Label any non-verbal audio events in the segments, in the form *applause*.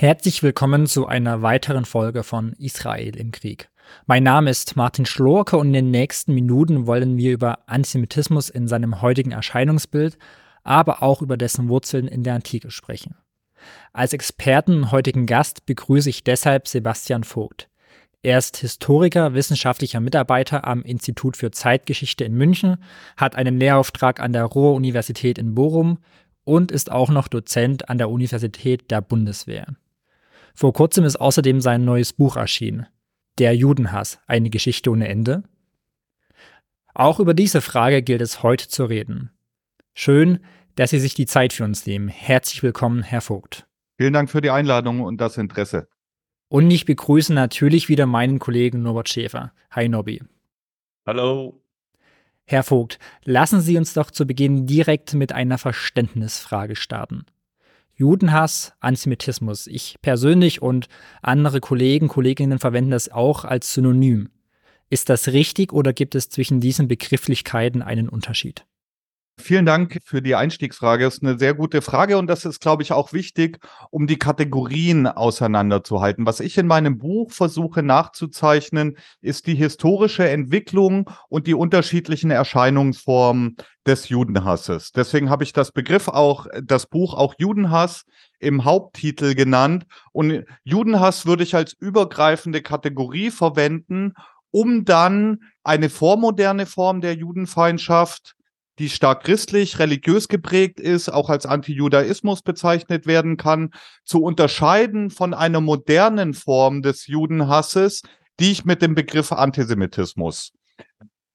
Herzlich willkommen zu einer weiteren Folge von Israel im Krieg. Mein Name ist Martin Schlorke und in den nächsten Minuten wollen wir über Antisemitismus in seinem heutigen Erscheinungsbild, aber auch über dessen Wurzeln in der Antike sprechen. Als Experten und heutigen Gast begrüße ich deshalb Sebastian Vogt. Er ist Historiker, wissenschaftlicher Mitarbeiter am Institut für Zeitgeschichte in München, hat einen Lehrauftrag an der Ruhr-Universität in Bochum und ist auch noch Dozent an der Universität der Bundeswehr. Vor kurzem ist außerdem sein neues Buch erschienen. Der Judenhass, eine Geschichte ohne Ende. Auch über diese Frage gilt es heute zu reden. Schön, dass Sie sich die Zeit für uns nehmen. Herzlich willkommen, Herr Vogt. Vielen Dank für die Einladung und das Interesse. Und ich begrüße natürlich wieder meinen Kollegen Norbert Schäfer. Hi Nobby. Hallo. Herr Vogt, lassen Sie uns doch zu Beginn direkt mit einer Verständnisfrage starten. Judenhass, Antisemitismus. Ich persönlich und andere Kollegen, Kolleginnen verwenden das auch als Synonym. Ist das richtig oder gibt es zwischen diesen Begrifflichkeiten einen Unterschied? Vielen Dank für die Einstiegsfrage. Das ist eine sehr gute Frage und das ist, glaube ich, auch wichtig, um die Kategorien auseinanderzuhalten. Was ich in meinem Buch versuche nachzuzeichnen, ist die historische Entwicklung und die unterschiedlichen Erscheinungsformen des Judenhasses. Deswegen habe ich das Begriff auch, das Buch auch Judenhass im Haupttitel genannt. Und Judenhass würde ich als übergreifende Kategorie verwenden, um dann eine vormoderne Form der Judenfeindschaft die stark christlich, religiös geprägt ist, auch als Antijudaismus bezeichnet werden kann, zu unterscheiden von einer modernen Form des Judenhasses, die ich mit dem Begriff Antisemitismus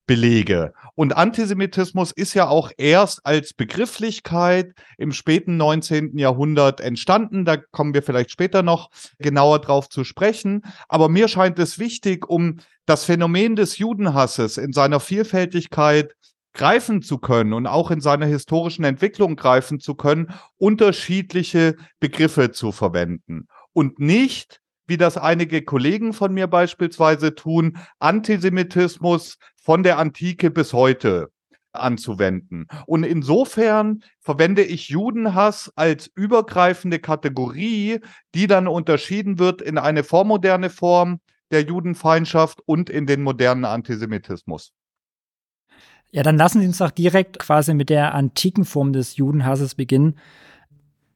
belege. Und Antisemitismus ist ja auch erst als Begrifflichkeit im späten 19. Jahrhundert entstanden. Da kommen wir vielleicht später noch genauer drauf zu sprechen. Aber mir scheint es wichtig, um das Phänomen des Judenhasses in seiner Vielfältigkeit greifen zu können und auch in seiner historischen Entwicklung greifen zu können, unterschiedliche Begriffe zu verwenden und nicht, wie das einige Kollegen von mir beispielsweise tun, Antisemitismus von der Antike bis heute anzuwenden. Und insofern verwende ich Judenhass als übergreifende Kategorie, die dann unterschieden wird in eine vormoderne Form der Judenfeindschaft und in den modernen Antisemitismus. Ja, dann lassen Sie uns doch direkt quasi mit der antiken Form des Judenhasses beginnen.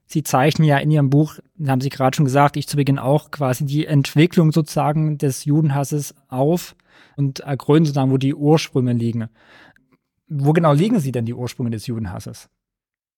Sie zeichnen ja in Ihrem Buch, haben Sie gerade schon gesagt, ich zu Beginn auch quasi die Entwicklung sozusagen des Judenhasses auf und ergründen sozusagen, wo die Ursprünge liegen. Wo genau liegen Sie denn die Ursprünge des Judenhasses?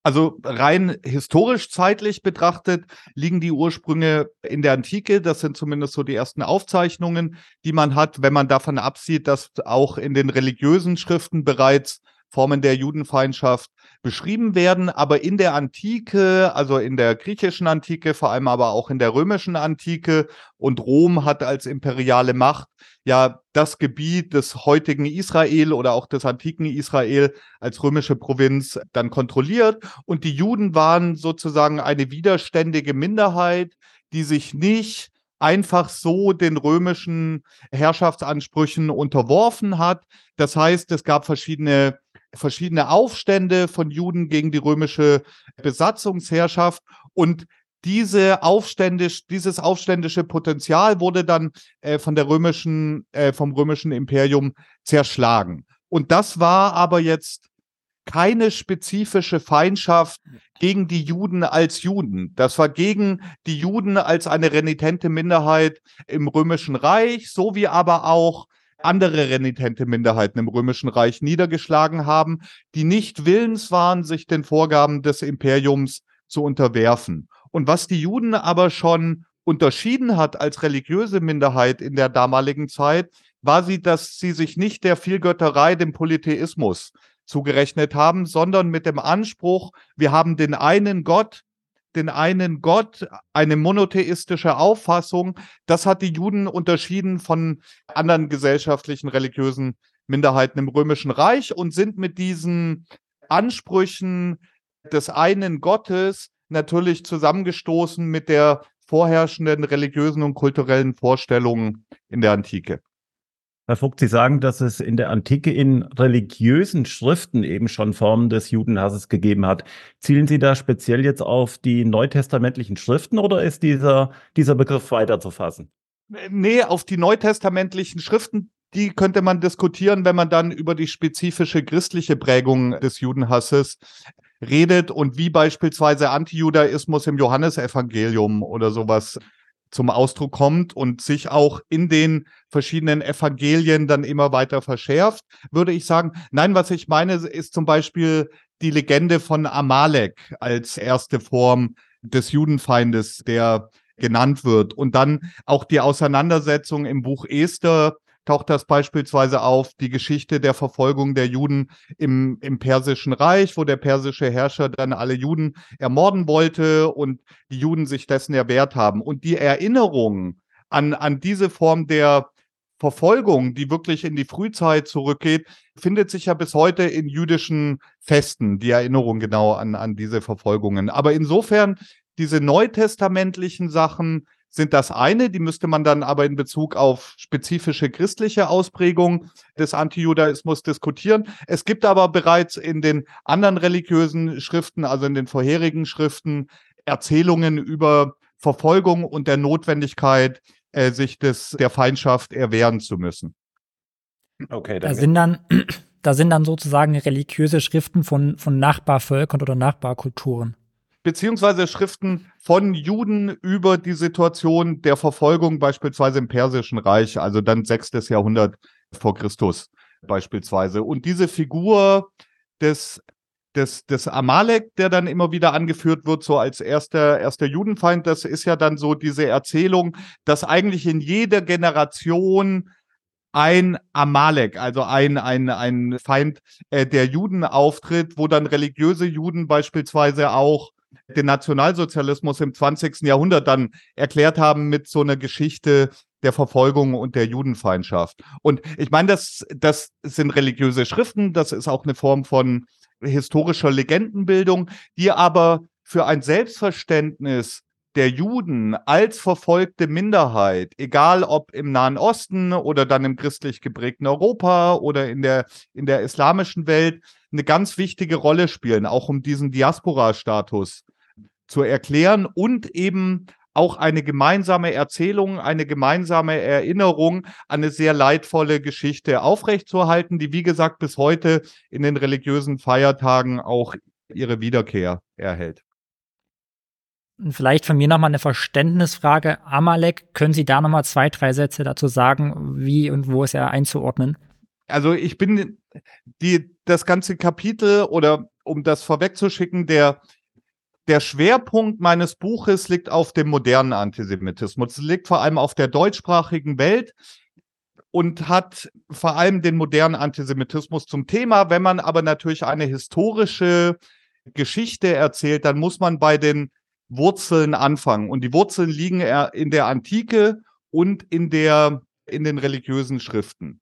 Also rein historisch zeitlich betrachtet liegen die Ursprünge in der Antike. Das sind zumindest so die ersten Aufzeichnungen, die man hat, wenn man davon absieht, dass auch in den religiösen Schriften bereits Formen der Judenfeindschaft beschrieben werden. Aber in der Antike, also in der griechischen Antike, vor allem aber auch in der römischen Antike und Rom hat als imperiale Macht ja das Gebiet des heutigen Israel oder auch des antiken Israel als römische Provinz dann kontrolliert. Und die Juden waren sozusagen eine widerständige Minderheit, die sich nicht einfach so den römischen Herrschaftsansprüchen unterworfen hat. Das heißt, es gab verschiedene verschiedene Aufstände von Juden gegen die römische Besatzungsherrschaft und diese aufständisch, dieses aufständische Potenzial wurde dann äh, von der römischen, äh, vom römischen Imperium zerschlagen. Und das war aber jetzt keine spezifische Feindschaft gegen die Juden als Juden. Das war gegen die Juden als eine renitente Minderheit im römischen Reich, so wie aber auch andere renitente Minderheiten im römischen Reich niedergeschlagen haben, die nicht willens waren, sich den Vorgaben des Imperiums zu unterwerfen. Und was die Juden aber schon unterschieden hat als religiöse Minderheit in der damaligen Zeit, war sie, dass sie sich nicht der Vielgötterei, dem Polytheismus zugerechnet haben, sondern mit dem Anspruch, wir haben den einen Gott, den einen Gott, eine monotheistische Auffassung. Das hat die Juden unterschieden von anderen gesellschaftlichen, religiösen Minderheiten im Römischen Reich und sind mit diesen Ansprüchen des einen Gottes natürlich zusammengestoßen mit der vorherrschenden religiösen und kulturellen Vorstellungen in der Antike. Herr Vogt, Sie sagen, dass es in der Antike in religiösen Schriften eben schon Formen des Judenhasses gegeben hat. Zielen Sie da speziell jetzt auf die neutestamentlichen Schriften oder ist dieser, dieser Begriff weiter zu fassen? Nee, auf die neutestamentlichen Schriften, die könnte man diskutieren, wenn man dann über die spezifische christliche Prägung des Judenhasses redet und wie beispielsweise Antijudaismus im Johannesevangelium oder sowas zum Ausdruck kommt und sich auch in den verschiedenen Evangelien dann immer weiter verschärft, würde ich sagen, nein, was ich meine, ist zum Beispiel die Legende von Amalek als erste Form des Judenfeindes, der genannt wird. Und dann auch die Auseinandersetzung im Buch Esther taucht das beispielsweise auf, die Geschichte der Verfolgung der Juden im, im Persischen Reich, wo der persische Herrscher dann alle Juden ermorden wollte und die Juden sich dessen erwehrt haben. Und die Erinnerung an, an diese Form der Verfolgung, die wirklich in die Frühzeit zurückgeht, findet sich ja bis heute in jüdischen Festen, die Erinnerung genau an, an diese Verfolgungen. Aber insofern, diese neutestamentlichen Sachen, sind das eine, die müsste man dann aber in Bezug auf spezifische christliche Ausprägung des Antijudaismus diskutieren. Es gibt aber bereits in den anderen religiösen Schriften, also in den vorherigen Schriften, Erzählungen über Verfolgung und der Notwendigkeit, äh, sich des, der Feindschaft erwehren zu müssen. Okay, danke. Da sind dann, *clears throat* da sind dann sozusagen religiöse Schriften von, von Nachbarvölkern oder Nachbarkulturen beziehungsweise Schriften von Juden über die Situation der Verfolgung beispielsweise im Persischen Reich, also dann sechstes Jahrhundert vor Christus beispielsweise. Und diese Figur des des, des Amalek, der dann immer wieder angeführt wird, so als erster, erster Judenfeind, das ist ja dann so diese Erzählung, dass eigentlich in jeder Generation ein Amalek, also ein, ein, ein Feind äh, der Juden auftritt, wo dann religiöse Juden beispielsweise auch den Nationalsozialismus im 20. Jahrhundert dann erklärt haben mit so einer Geschichte der Verfolgung und der Judenfeindschaft. Und ich meine, das, das sind religiöse Schriften, das ist auch eine Form von historischer Legendenbildung, die aber für ein Selbstverständnis der Juden als verfolgte Minderheit, egal ob im Nahen Osten oder dann im christlich geprägten Europa oder in der, in der islamischen Welt, eine ganz wichtige Rolle spielen, auch um diesen Diaspora-Status zu erklären und eben auch eine gemeinsame Erzählung, eine gemeinsame Erinnerung an eine sehr leidvolle Geschichte aufrechtzuerhalten, die, wie gesagt, bis heute in den religiösen Feiertagen auch ihre Wiederkehr erhält. Vielleicht von mir nochmal eine Verständnisfrage. Amalek, können Sie da nochmal zwei, drei Sätze dazu sagen, wie und wo ist er einzuordnen? Also ich bin die, das ganze Kapitel oder um das vorwegzuschicken, der, der Schwerpunkt meines Buches liegt auf dem modernen Antisemitismus. Es liegt vor allem auf der deutschsprachigen Welt und hat vor allem den modernen Antisemitismus zum Thema. Wenn man aber natürlich eine historische Geschichte erzählt, dann muss man bei den Wurzeln anfangen. Und die Wurzeln liegen in der Antike und in der in den religiösen Schriften.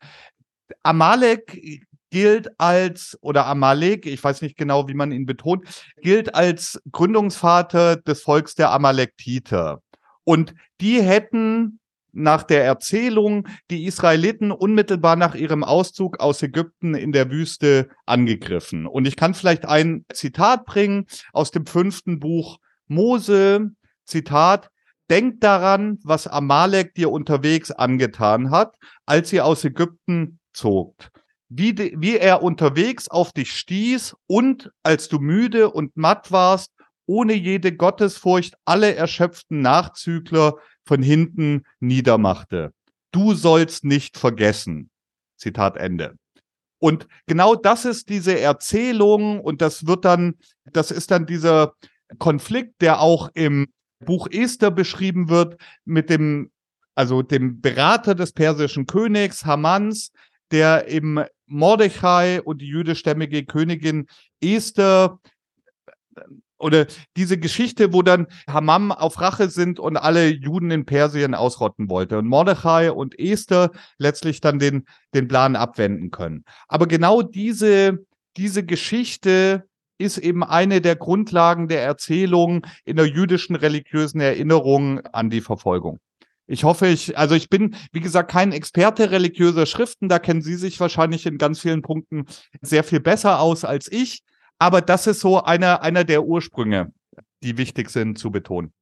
Amalek gilt als, oder Amalek, ich weiß nicht genau, wie man ihn betont, gilt als Gründungsvater des Volks der Amalektiter. Und die hätten nach der Erzählung die Israeliten unmittelbar nach ihrem Auszug aus Ägypten in der Wüste angegriffen. Und ich kann vielleicht ein Zitat bringen aus dem fünften Buch Mose, Zitat, Denk daran, was Amalek dir unterwegs angetan hat, als ihr aus Ägypten zogt. Wie, de, wie er unterwegs auf dich stieß und als du müde und matt warst, ohne jede Gottesfurcht alle erschöpften Nachzügler von hinten niedermachte. Du sollst nicht vergessen. Zitat Ende. Und genau das ist diese Erzählung und das wird dann, das ist dann dieser Konflikt, der auch im Buch Esther beschrieben wird mit dem, also dem Berater des persischen Königs Hamans, der im Mordechai und die jüdischstämmige Königin Esther oder diese Geschichte, wo dann Hamam auf Rache sind und alle Juden in Persien ausrotten wollte und Mordechai und Esther letztlich dann den, den Plan abwenden können. Aber genau diese, diese Geschichte ist eben eine der Grundlagen der Erzählung in der jüdischen religiösen Erinnerung an die Verfolgung. Ich hoffe, ich, also ich bin, wie gesagt, kein Experte religiöser Schriften. Da kennen Sie sich wahrscheinlich in ganz vielen Punkten sehr viel besser aus als ich. Aber das ist so einer, einer der Ursprünge, die wichtig sind zu betonen.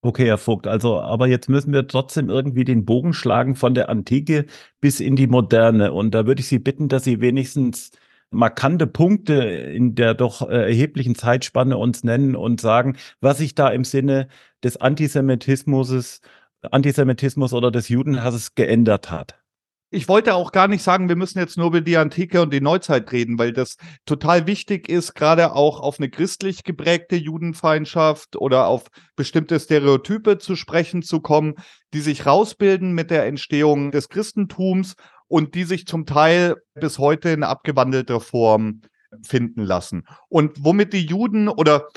Okay, Herr Vogt, also, aber jetzt müssen wir trotzdem irgendwie den Bogen schlagen von der Antike bis in die Moderne. Und da würde ich Sie bitten, dass Sie wenigstens markante Punkte in der doch äh, erheblichen Zeitspanne uns nennen und sagen, was sich da im Sinne des Antisemitismus Antisemitismus oder des Judenhasses geändert hat. Ich wollte auch gar nicht sagen, wir müssen jetzt nur über die Antike und die Neuzeit reden, weil das total wichtig ist, gerade auch auf eine christlich geprägte Judenfeindschaft oder auf bestimmte Stereotype zu sprechen zu kommen, die sich rausbilden mit der Entstehung des Christentums und die sich zum Teil bis heute in abgewandelter Form finden lassen. Und womit die Juden oder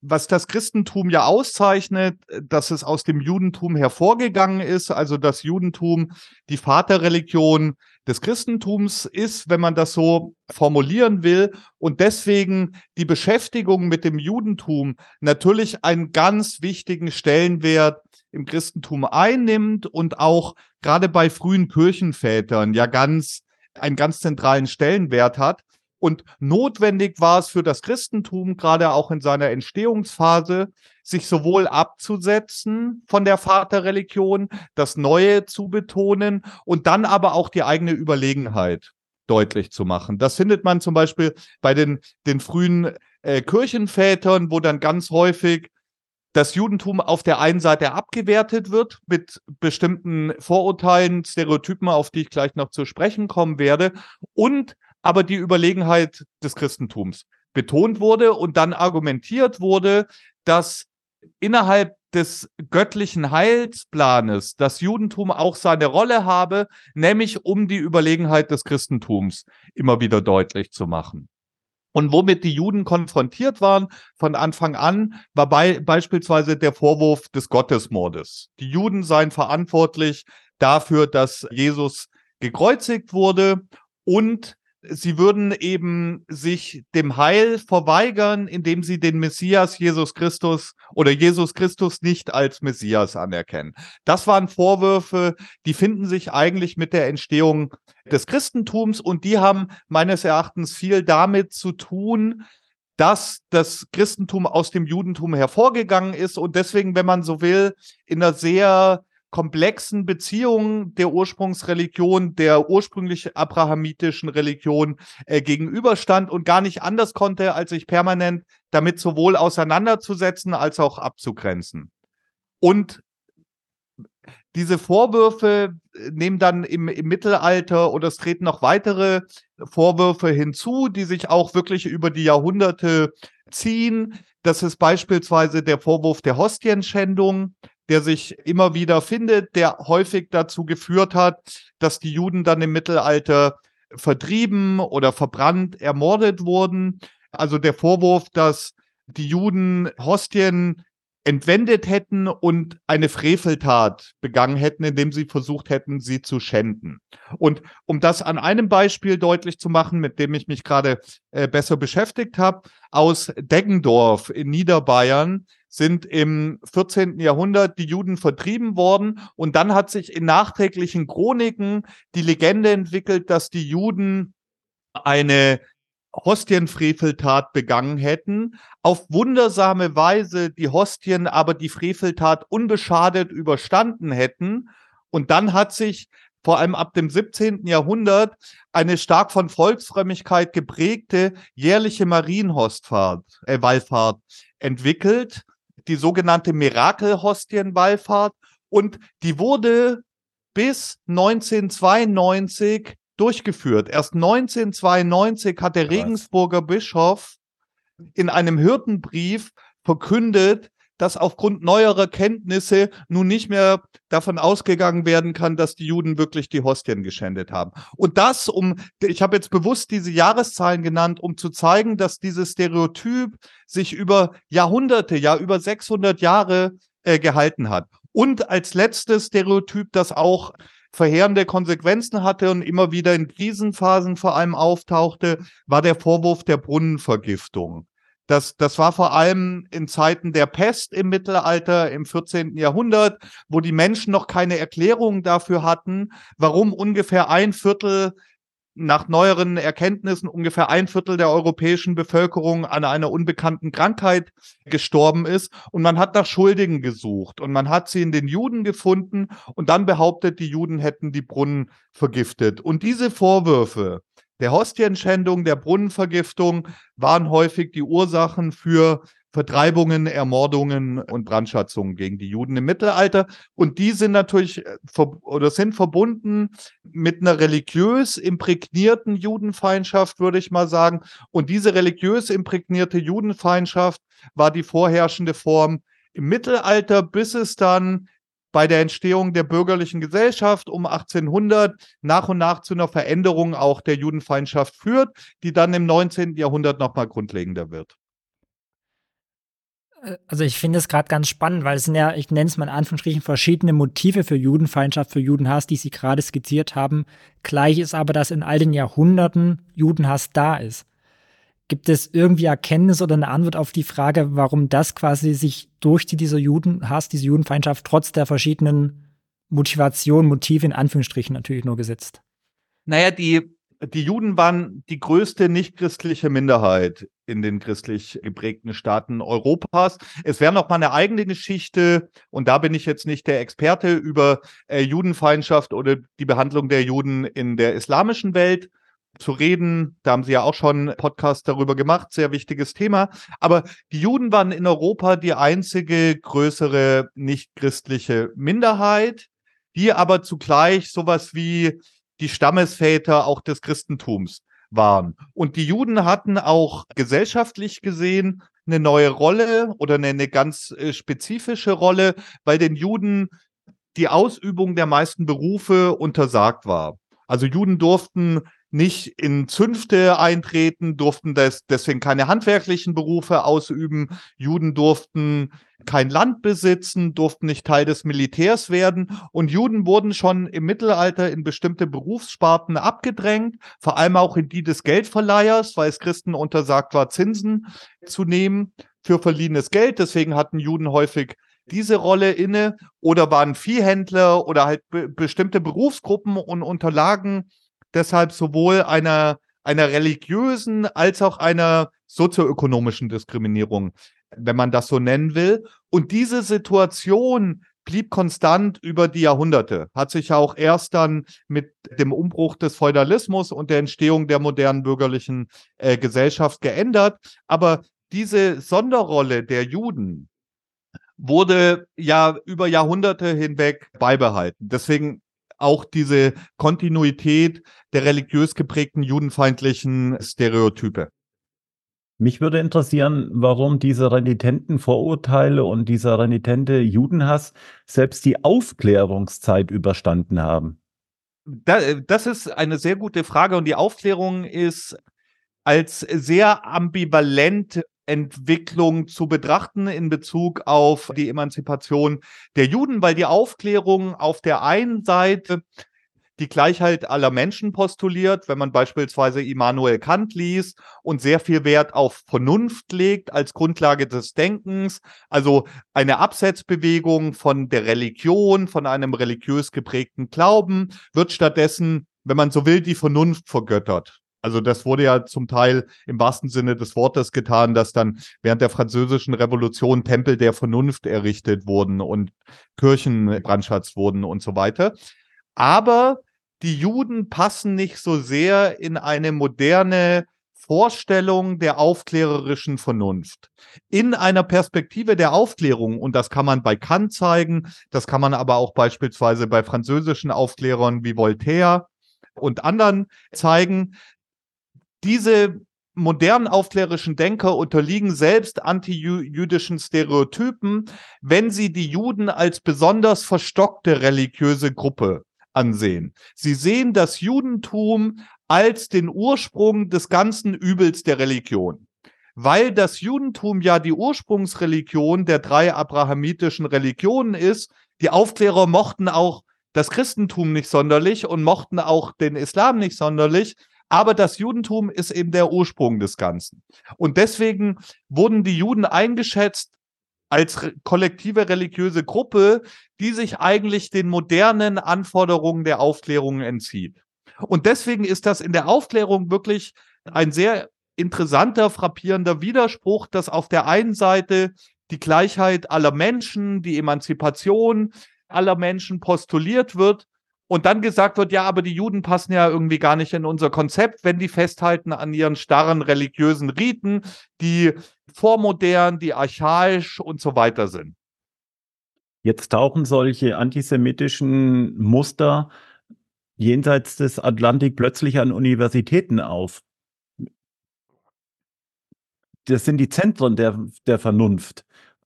was das Christentum ja auszeichnet, dass es aus dem Judentum hervorgegangen ist, also das Judentum die Vaterreligion des Christentums ist, wenn man das so formulieren will, und deswegen die Beschäftigung mit dem Judentum natürlich einen ganz wichtigen Stellenwert im Christentum einnimmt und auch gerade bei frühen Kirchenvätern ja ganz einen ganz zentralen Stellenwert hat. Und notwendig war es für das Christentum, gerade auch in seiner Entstehungsphase, sich sowohl abzusetzen von der Vaterreligion, das Neue zu betonen und dann aber auch die eigene Überlegenheit deutlich zu machen. Das findet man zum Beispiel bei den, den frühen äh, Kirchenvätern, wo dann ganz häufig das Judentum auf der einen Seite abgewertet wird mit bestimmten Vorurteilen, Stereotypen, auf die ich gleich noch zu sprechen kommen werde, und aber die Überlegenheit des Christentums betont wurde und dann argumentiert wurde, dass innerhalb des göttlichen Heilsplanes das Judentum auch seine Rolle habe, nämlich um die Überlegenheit des Christentums immer wieder deutlich zu machen. Und womit die Juden konfrontiert waren von Anfang an, war bei, beispielsweise der Vorwurf des Gottesmordes. Die Juden seien verantwortlich dafür, dass Jesus gekreuzigt wurde und sie würden eben sich dem Heil verweigern, indem sie den Messias Jesus Christus oder Jesus Christus nicht als Messias anerkennen. Das waren Vorwürfe, die finden sich eigentlich mit der Entstehung des Christentums und die haben meines Erachtens viel damit zu tun, dass das Christentum aus dem Judentum hervorgegangen ist und deswegen, wenn man so will, in einer sehr komplexen Beziehungen der Ursprungsreligion, der ursprünglich abrahamitischen Religion äh, gegenüberstand und gar nicht anders konnte, als sich permanent damit sowohl auseinanderzusetzen als auch abzugrenzen. Und diese Vorwürfe äh, nehmen dann im, im, Mittelalter oder es treten noch weitere Vorwürfe hinzu, die sich auch wirklich über die Jahrhunderte ziehen. Das ist beispielsweise der Vorwurf der Hostienschändung, der sich immer wieder findet, der häufig dazu geführt hat, dass die Juden dann im Mittelalter vertrieben oder verbrannt, ermordet wurden. Also der Vorwurf, dass die Juden Hostien entwendet hätten und eine Freveltat begangen hätten, indem sie versucht hätten, sie zu schänden. Und um das an einem Beispiel deutlich zu machen, mit dem ich mich gerade äh, besser beschäftigt habe, aus Deggendorf in Niederbayern sind im 14. Jahrhundert die Juden vertrieben worden und dann hat sich in nachträglichen Chroniken die Legende entwickelt, dass die Juden eine Hostienfreveltat begangen hätten, auf wundersame Weise die Hostien aber die Freveltat unbeschadet überstanden hätten. Und dann hat sich vor allem ab dem 17. Jahrhundert eine stark von Volksfrömmigkeit geprägte jährliche Marienhostfahrt, äh, Wallfahrt entwickelt, die sogenannte Mirakelhostienwallfahrt. Und die wurde bis 1992 durchgeführt. Erst 1992 hat der Regensburger Bischof in einem Hirtenbrief verkündet, dass aufgrund neuerer Kenntnisse nun nicht mehr davon ausgegangen werden kann, dass die Juden wirklich die Hostien geschändet haben. Und das, um, ich habe jetzt bewusst diese Jahreszahlen genannt, um zu zeigen, dass dieses Stereotyp sich über Jahrhunderte, ja über 600 Jahre äh, gehalten hat. Und als letztes Stereotyp, das auch verheerende Konsequenzen hatte und immer wieder in Krisenphasen vor allem auftauchte, war der Vorwurf der Brunnenvergiftung. Das, das war vor allem in Zeiten der Pest im Mittelalter, im 14. Jahrhundert, wo die Menschen noch keine Erklärung dafür hatten, warum ungefähr ein Viertel nach neueren Erkenntnissen ungefähr ein Viertel der europäischen Bevölkerung an einer unbekannten Krankheit gestorben ist. Und man hat nach Schuldigen gesucht und man hat sie in den Juden gefunden und dann behauptet, die Juden hätten die Brunnen vergiftet. Und diese Vorwürfe der Hostienschändung, der Brunnenvergiftung waren häufig die Ursachen für Vertreibungen, Ermordungen und Brandschatzungen gegen die Juden im Mittelalter. Und die sind natürlich äh, oder sind verbunden mit einer religiös imprägnierten Judenfeindschaft, würde ich mal sagen. Und diese religiös imprägnierte Judenfeindschaft war die vorherrschende Form im Mittelalter, bis es dann bei der Entstehung der bürgerlichen Gesellschaft um 1800 nach und nach zu einer Veränderung auch der Judenfeindschaft führt, die dann im 19. Jahrhundert nochmal grundlegender wird. Äh, also ich finde es gerade ganz spannend, weil es sind ja, ich nenne es mal in Anführungsstrichen, verschiedene Motive für Judenfeindschaft, für Judenhass, die Sie gerade skizziert haben. Gleich ist aber, dass in all den Jahrhunderten Judenhass da ist. Gibt es irgendwie Erkenntnis oder eine Antwort auf die Frage, warum das quasi sich durchzieht, dieser Judenhass, diese Judenfeindschaft, trotz der verschiedenen Motivationen, Motive in Anführungsstrichen natürlich nur gesetzt? Naja, die die Juden waren die größte nichtchristliche Minderheit in den christlich geprägten Staaten Europas. Es wäre noch mal eine eigene Geschichte, und da bin ich jetzt nicht der Experte über äh, Judenfeindschaft oder die Behandlung der Juden in der islamischen Welt zu reden. Da haben Sie ja auch schon Podcast darüber gemacht, sehr wichtiges Thema. Aber die Juden waren in Europa die einzige größere nichtchristliche Minderheit, die aber zugleich sowas wie die Stammesväter auch des Christentums waren. Und die Juden hatten auch gesellschaftlich gesehen eine neue Rolle oder eine, eine ganz äh, spezifische Rolle, weil den Juden die Ausübung der meisten Berufe untersagt war. Also Juden durften nicht in Zünfte eintreten, durften des, deswegen keine handwerklichen Berufe ausüben. Juden durften kein Land besitzen, durften nicht Teil des Militärs werden. Und Juden wurden schon im Mittelalter in bestimmte Berufssparten abgedrängt, vor allem auch in die des Geldverleihers, weil es Christen untersagt war, Zinsen zu nehmen für verliehenes Geld. Deswegen hatten Juden häufig diese Rolle inne oder waren Viehhändler oder halt be bestimmte Berufsgruppen und unterlagen deshalb sowohl einer, einer religiösen als auch einer sozioökonomischen Diskriminierung, wenn man das so nennen will. Und diese Situation blieb konstant über die Jahrhunderte, hat sich auch erst dann mit dem Umbruch des Feudalismus und der Entstehung der modernen bürgerlichen äh, Gesellschaft geändert. Aber diese Sonderrolle der Juden wurde ja über Jahrhunderte hinweg beibehalten. Deswegen auch diese Kontinuität der religiös geprägten judenfeindlichen Stereotype. Mich würde interessieren, warum diese renitenten Vorurteile und dieser renitente Judenhass selbst die Aufklärungszeit überstanden haben. Das ist eine sehr gute Frage und die Aufklärung ist als sehr ambivalent Entwicklung zu betrachten in Bezug auf die Emanzipation der Juden, weil die Aufklärung auf der einen Seite die Gleichheit aller Menschen postuliert, wenn man beispielsweise Immanuel Kant liest und sehr viel Wert auf Vernunft legt als Grundlage des Denkens, also eine Absetzbewegung von der Religion, von einem religiös geprägten Glauben, wird stattdessen, wenn man so will, die Vernunft vergöttert. Also das wurde ja zum Teil im wahrsten Sinne des Wortes getan, dass dann während der französischen Revolution Tempel der Vernunft errichtet wurden und Kirchen brandschatzt wurden und so weiter. Aber die Juden passen nicht so sehr in eine moderne Vorstellung der aufklärerischen Vernunft. In einer Perspektive der Aufklärung, und das kann man bei Kant zeigen, das kann man aber auch beispielsweise bei französischen Aufklärern wie Voltaire und anderen zeigen, diese modernen aufklärischen Denker unterliegen selbst antijüdischen Stereotypen, wenn sie die Juden als besonders verstockte religiöse Gruppe ansehen. Sie sehen das Judentum als den Ursprung des ganzen Übels der Religion. Weil das Judentum ja die Ursprungsreligion der drei abrahamitischen Religionen ist, die Aufklärer mochten auch das Christentum nicht sonderlich und mochten auch den Islam nicht sonderlich, Aber das Judentum ist eben der Ursprung des Ganzen. Und deswegen wurden die Juden eingeschätzt als kollektive religiöse Gruppe, die sich eigentlich den modernen Anforderungen der Aufklärung entzieht. Und deswegen ist das in der Aufklärung wirklich ein sehr interessanter, frappierender Widerspruch, dass auf der einen Seite die Gleichheit aller Menschen, die Emanzipation aller Menschen postuliert wird und dann gesagt wird, ja, aber die Juden passen ja irgendwie gar nicht in unser Konzept, wenn die festhalten an ihren starren religiösen Riten, die vormodern, die archaisch und so weiter sind. Jetzt tauchen solche antisemitischen Muster jenseits des Atlantik plötzlich an Universitäten auf. Das sind die Zentren der, der Vernunft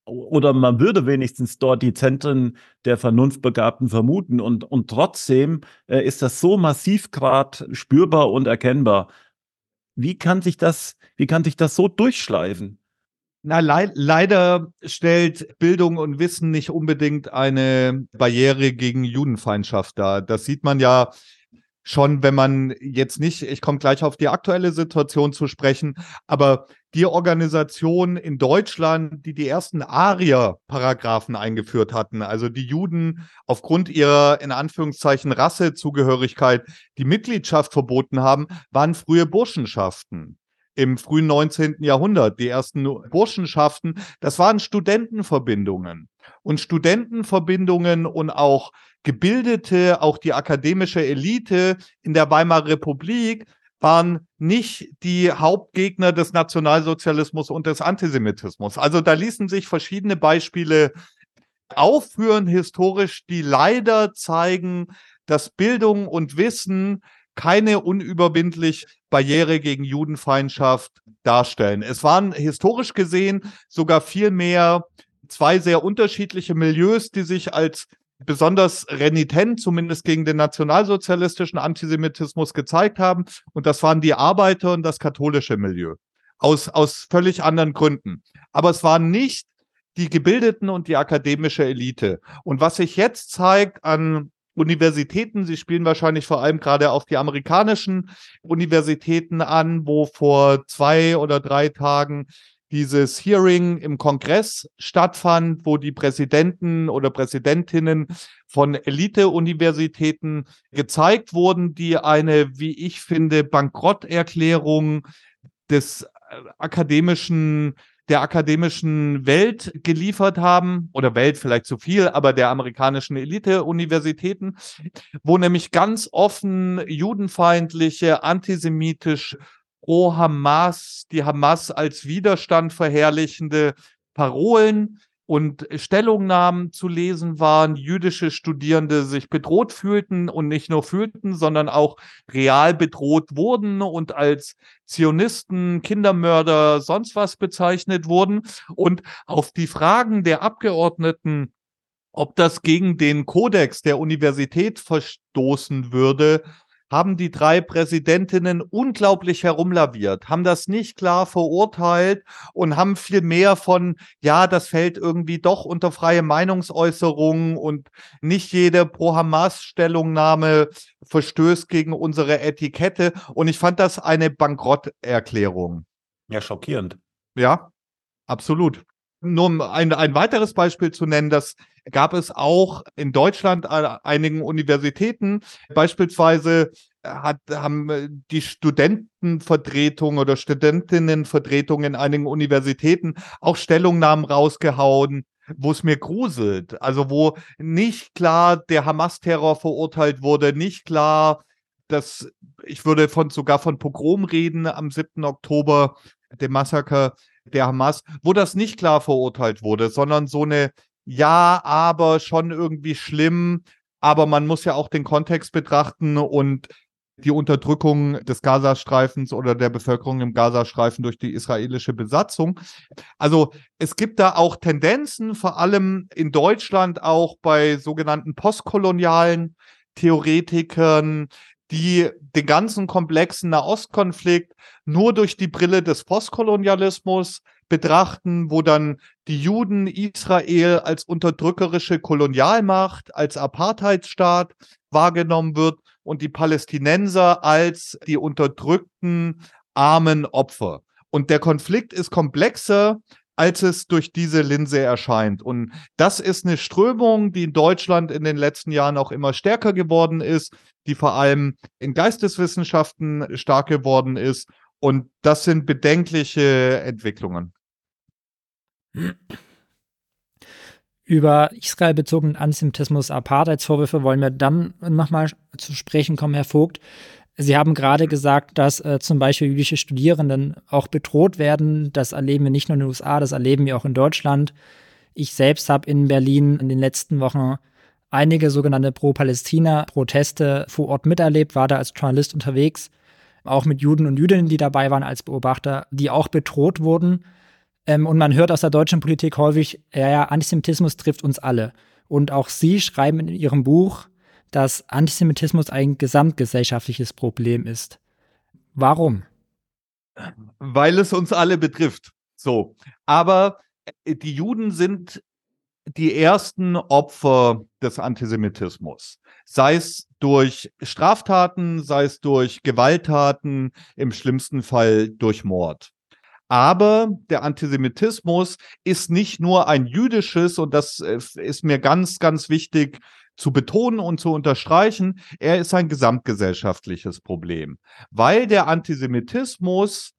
oder man würde wenigstens dort die Zentren der Vernunftbegabten vermuten. Und, und trotzdem äh, ist das so massiv gerade spürbar und erkennbar. Wie kann sich das, wie kann sich das so durchschleifen? Na, le leider stellt Bildung und Wissen nicht unbedingt eine Barriere gegen Judenfeindschaft dar. Das sieht man ja schon, wenn man jetzt nicht, ich komme gleich auf die aktuelle Situation zu sprechen, aber die Organisation in Deutschland, die die ersten Arier-Paragraphen eingeführt hatten, also die Juden aufgrund ihrer in Anführungszeichen Rassezugehörigkeit die Mitgliedschaft verboten haben, waren frühe Burschenschaften im frühen 19. Jahrhundert. Die ersten Burschenschaften, das waren Studentenverbindungen. Und Studentenverbindungen und auch Gebildete, auch die akademische Elite in der Weimarer Republik waren nicht die Hauptgegner des Nationalsozialismus und des Antisemitismus. Also da ließen sich verschiedene Beispiele aufführen historisch, die leider zeigen, dass Bildung und Wissen keine unüberwindlich Barriere gegen Judenfeindschaft darstellen. Es waren historisch gesehen sogar viel mehr zwei sehr unterschiedliche Milieus, die sich als besonders renitent, zumindest gegen den nationalsozialistischen Antisemitismus gezeigt haben. Und das waren die Arbeiter und das katholische Milieu. Aus, aus völlig anderen Gründen. Aber es waren nicht die Gebildeten und die akademische Elite. Und was sich jetzt zeigt an Universitäten, sie spielen wahrscheinlich vor allem gerade auf die amerikanischen Universitäten an, wo vor zwei oder drei Tagen dieses Hearing im Kongress stattfand, wo die Präsidenten oder Präsidentinnen von Elite-Universitäten gezeigt wurden, die eine, wie ich finde, Bankrotterklärung des äh, akademischen der akademischen Welt geliefert haben, oder Welt vielleicht zu viel, aber der amerikanischen Elite-Universitäten, wo nämlich ganz offen judenfeindliche, antisemitisch pro Hamas, die Hamas als Widerstand verherrlichende Parolen und Stellungnahmen zu lesen waren, jüdische Studierende sich bedroht fühlten und nicht nur fühlten, sondern auch real bedroht wurden und als Zionisten, Kindermörder, sonst was bezeichnet wurden. Und auf die Fragen der Abgeordneten, ob das gegen den Kodex der Universität verstoßen würde, haben die drei Präsidentinnen unglaublich herumlaviert, haben das nicht klar verurteilt und haben viel mehr von, ja, das fällt irgendwie doch unter freie Meinungsäußerung und nicht jede Pro-Hamas-Stellungnahme verstößt gegen unsere Etikette. Und ich fand das eine Bankrotterklärung. Ja, schockierend. Ja, absolut. Nur um ein, ein weiteres Beispiel zu nennen, das gab es auch in Deutschland an einigen Universitäten. Beispielsweise hat, haben die Studentenvertretung oder Studentinnenvertretung in einigen Universitäten auch Stellungnahmen rausgehauen, wo es mir gruselt. Also wo nicht klar der Hamas-Terror verurteilt wurde, nicht klar, dass ich würde von sogar von Pogrom reden am 7. Oktober, dem Massaker der Hamas, wo das nicht klar verurteilt wurde, sondern so eine ja, aber schon irgendwie schlimm. Aber man muss ja auch den Kontext betrachten und die Unterdrückung des Gazastreifens oder der Bevölkerung im Gazastreifen durch die israelische Besatzung. Also es gibt da auch Tendenzen, vor allem in Deutschland auch bei sogenannten postkolonialen Theoretikern, die den ganzen komplexen Nahostkonflikt nur durch die Brille des Postkolonialismus betrachten, wo dann die Juden Israel als unterdrückerische Kolonialmacht, als Apartheidsstaat wahrgenommen wird und die Palästinenser als die unterdrückten armen Opfer. Und der Konflikt ist komplexer, als es durch diese Linse erscheint. Und das ist eine Strömung, die in Deutschland in den letzten Jahren auch immer stärker geworden ist, die vor allem in Geisteswissenschaften stark geworden ist. Und das sind bedenkliche Entwicklungen. Über Israel bezogenen Antisemitismus, Apartheidsvorwürfe wollen wir dann nochmal zu sprechen kommen, Herr Vogt. Sie haben gerade gesagt, dass äh, zum Beispiel jüdische Studierenden auch bedroht werden. Das erleben wir nicht nur in den USA, das erleben wir auch in Deutschland. Ich selbst habe in Berlin in den letzten Wochen einige sogenannte Pro-Palästina-Proteste vor Ort miterlebt, war da als Journalist unterwegs, auch mit Juden und Jüdinnen, die dabei waren als Beobachter, die auch bedroht wurden. Ähm, und man hört aus der deutschen Politik häufig, ja, ja, Antisemitismus trifft uns alle. Und auch Sie schreiben in Ihrem Buch, dass Antisemitismus ein gesamtgesellschaftliches Problem ist. Warum? Weil es uns alle betrifft. So. Aber äh, die Juden sind die ersten Opfer des Antisemitismus. Sei es durch Straftaten, sei es durch Gewalttaten, im schlimmsten Fall durch Mord. Aber der Antisemitismus ist nicht nur ein jüdisches, und das äh, ist mir ganz, ganz wichtig zu betonen und zu unterstreichen, er ist ein gesamtgesellschaftliches Problem, weil der Antisemitismus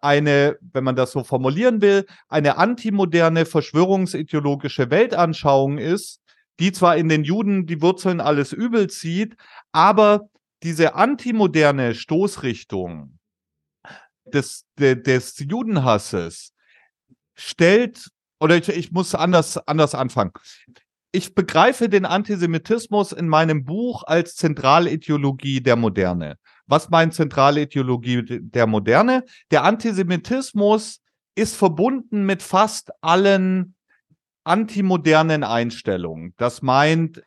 eine, wenn man das so formulieren will, eine antimoderne verschwörungsideologische Weltanschauung ist, die zwar in den Juden die Wurzeln alles übel zieht, aber diese antimoderne Stoßrichtung des, des, des Judenhasses stellt, oder ich, ich muss anders, anders anfangen ich begreife den Antisemitismus in meinem Buch als Zentralideologie der Moderne. Was meint Zentralideologie der Moderne? Der Antisemitismus ist verbunden mit fast allen antimodernen Einstellungen. Das meint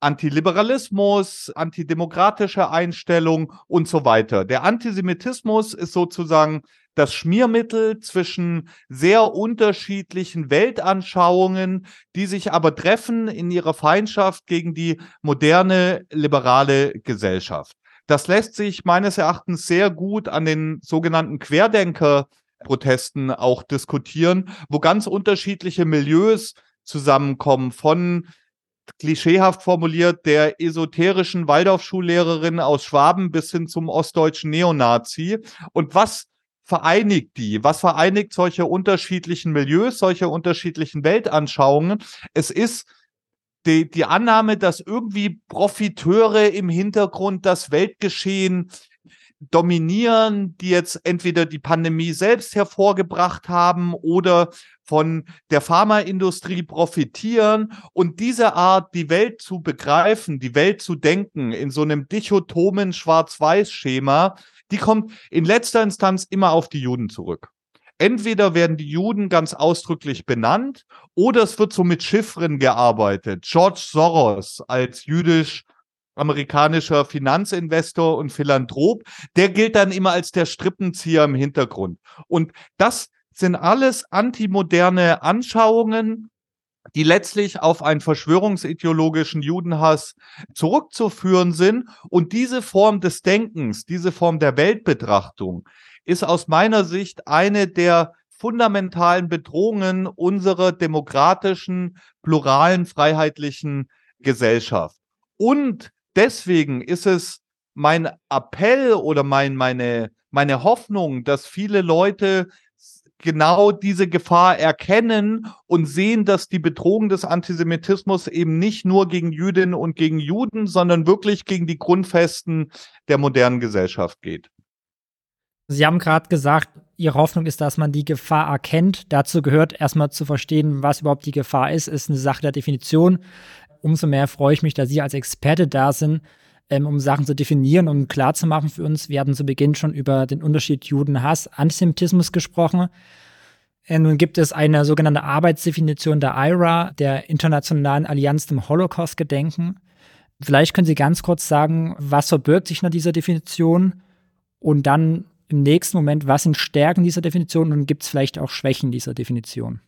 Antiliberalismus, antidemokratische Einstellung und so weiter. Der Antisemitismus ist sozusagen das Schmiermittel zwischen sehr unterschiedlichen Weltanschauungen, die sich aber treffen in ihrer Feindschaft gegen die moderne liberale Gesellschaft. Das lässt sich meines Erachtens sehr gut an den sogenannten Querdenker-Protesten auch diskutieren, wo ganz unterschiedliche Milieus zusammenkommen von klischeehaft formuliert der esoterischen Waldorfschullehrerin aus Schwaben bis hin zum ostdeutschen Neonazi. Und was vereinigt die? Was vereinigt solche unterschiedlichen Milieus, solche unterschiedlichen Weltanschauungen? Es ist die, die Annahme, dass irgendwie Profiteure im Hintergrund das Weltgeschehen dominieren, die jetzt entweder die Pandemie selbst hervorgebracht haben oder von der Pharmaindustrie profitieren und diese Art, die Welt zu begreifen, die Welt zu denken in so einem dichotomen Schwarz-Weiß-Schema, die kommt in letzter Instanz immer auf die Juden zurück. Entweder werden die Juden ganz ausdrücklich benannt oder es wird so mit Chiffren gearbeitet. George Soros als jüdisch amerikanischer Finanzinvestor und Philanthrop, der gilt dann immer als der Strippenzieher im Hintergrund. Und das sind alles antimoderne Anschauungen, die letztlich auf einen verschwörungsideologischen Judenhass zurückzuführen sind. Und diese Form des Denkens, diese Form der Weltbetrachtung ist aus meiner Sicht eine der fundamentalen Bedrohungen unserer demokratischen, pluralen, freiheitlichen Gesellschaft. Und deswegen ist es mein Appell oder mein, meine, meine Hoffnung, dass viele Leute genau diese Gefahr erkennen und sehen, dass die Bedrohung des Antisemitismus eben nicht nur gegen Jüdinnen und gegen Juden, sondern wirklich gegen die Grundfesten der modernen Gesellschaft geht. Sie haben gerade gesagt, Ihre Hoffnung ist, dass man die Gefahr erkennt. Dazu gehört erstmal zu verstehen, was überhaupt die Gefahr ist, ist eine Sache der Definition. Umso mehr freue ich mich, dass Sie als Experte da sind, ähm, um Sachen zu definieren, um klarzumachen für uns. Wir hatten zu Beginn schon über den Unterschied Judenhass, Antisemitismus gesprochen. Äh, nun gibt es eine sogenannte Arbeitsdefinition der IRA, der Internationalen Allianz zum Holocaust-Gedenken. Vielleicht können Sie ganz kurz sagen, was verbirgt sich nach dieser Definition und dann im nächsten Moment, was sind Stärken dieser Definition und gibt es vielleicht auch Schwächen dieser Definition?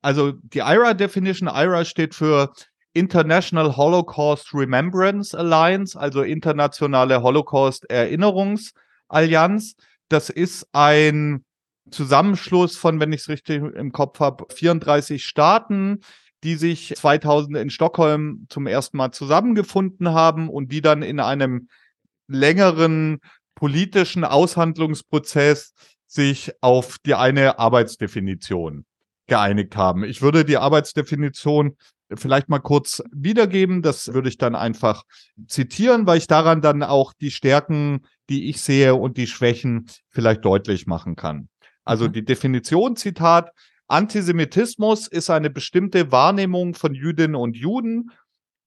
Also die IRA-Definition, IRA steht für International Holocaust Remembrance Alliance, also internationale Holocaust Erinnerungsallianz. Das ist ein Zusammenschluss von, wenn ich es richtig im Kopf habe, 34 Staaten, die sich 2000 in Stockholm zum ersten Mal zusammengefunden haben und die dann in einem längeren politischen Aushandlungsprozess sich auf die eine Arbeitsdefinition geeinigt haben. Ich würde die Arbeitsdefinition vielleicht mal kurz wiedergeben. Das würde ich dann einfach zitieren, weil ich daran dann auch die Stärken, die ich sehe und die Schwächen vielleicht deutlich machen kann. Also mhm. die Definition, Zitat, Antisemitismus ist eine bestimmte Wahrnehmung von Jüdinnen und Juden,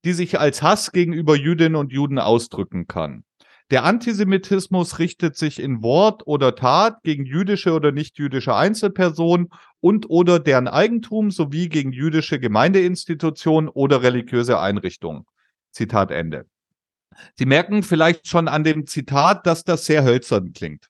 die sich als Hass gegenüber Jüdinnen und Juden ausdrücken kann. Der Antisemitismus richtet sich in Wort oder Tat gegen jüdische oder nichtjüdische Einzelpersonen und oder deren Eigentum sowie gegen jüdische Gemeindeinstitutionen oder religiöse Einrichtungen. Zitat Ende. Sie merken vielleicht schon an dem Zitat, dass das sehr hölzern klingt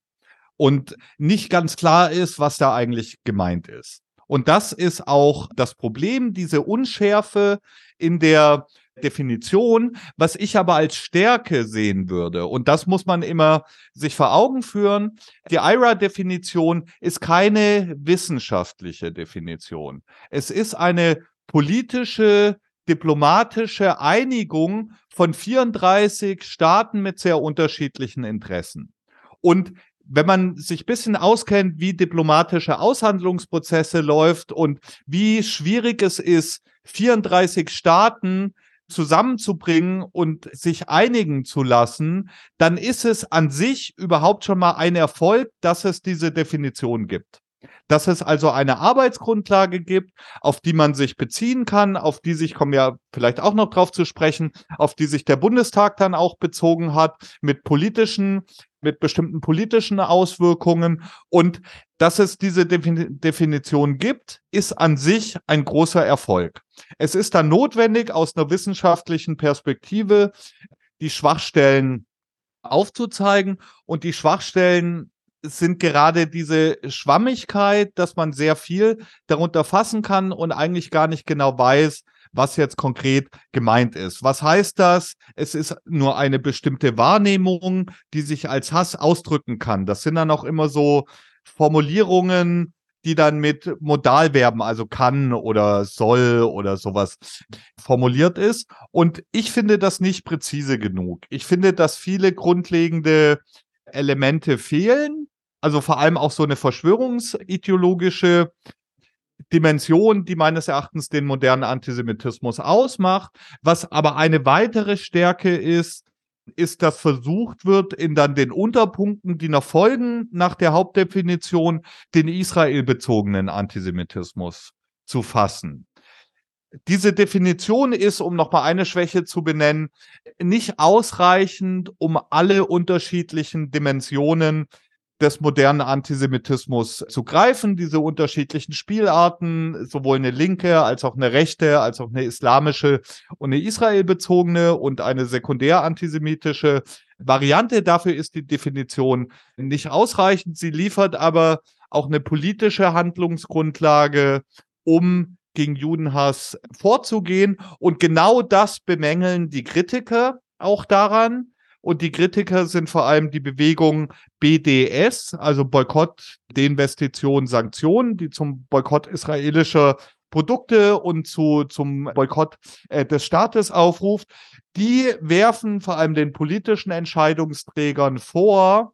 und nicht ganz klar ist, was da eigentlich gemeint ist. Und das ist auch das Problem, diese Unschärfe in der Definition, was ich aber als Stärke sehen würde. Und das muss man immer sich vor Augen führen. Die IRA-Definition ist keine wissenschaftliche Definition. Es ist eine politische, diplomatische Einigung von 34 Staaten mit sehr unterschiedlichen Interessen. Und wenn man sich bisschen auskennt, wie diplomatische Aushandlungsprozesse läuft und wie schwierig es ist, 34 Staaten zusammenzubringen und sich einigen zu lassen, dann ist es an sich überhaupt schon mal ein Erfolg, dass es diese Definition gibt. Dass es also eine Arbeitsgrundlage gibt, auf die man sich beziehen kann, auf die sich, kommen ja vielleicht auch noch drauf zu sprechen, auf die sich der Bundestag dann auch bezogen hat, mit politischen mit bestimmten politischen Auswirkungen. Und dass es diese Definition gibt, ist an sich ein großer Erfolg. Es ist dann notwendig, aus einer wissenschaftlichen Perspektive die Schwachstellen aufzuzeigen. Und die Schwachstellen sind gerade diese Schwammigkeit, dass man sehr viel darunter fassen kann und eigentlich gar nicht genau weiß, was jetzt konkret gemeint ist. Was heißt das? Es ist nur eine bestimmte Wahrnehmung, die sich als Hass ausdrücken kann. Das sind dann auch immer so Formulierungen, die dann mit Modalverben, also kann oder soll oder sowas formuliert ist. Und ich finde das nicht präzise genug. Ich finde, dass viele grundlegende Elemente fehlen. Also vor allem auch so eine verschwörungsideologische Dimension, die meines Erachtens den modernen Antisemitismus ausmacht. Was aber eine weitere Stärke ist, ist, dass versucht wird, in dann den Unterpunkten, die noch folgen nach der Hauptdefinition, den israelbezogenen Antisemitismus zu fassen. Diese Definition ist, um nochmal eine Schwäche zu benennen, nicht ausreichend, um alle unterschiedlichen Dimensionen des modernen Antisemitismus zu greifen, diese unterschiedlichen Spielarten, sowohl eine linke als auch eine rechte, als auch eine islamische und eine israelbezogene und eine sekundär antisemitische Variante. Dafür ist die Definition nicht ausreichend. Sie liefert aber auch eine politische Handlungsgrundlage, um gegen Judenhass vorzugehen. Und genau das bemängeln die Kritiker auch daran und die Kritiker sind vor allem die Bewegung BDS, also Boykott, Deinvestition, Sanktionen, die zum Boykott israelischer Produkte und zu, zum Boykott äh, des Staates aufruft. Die werfen vor allem den politischen Entscheidungsträgern vor,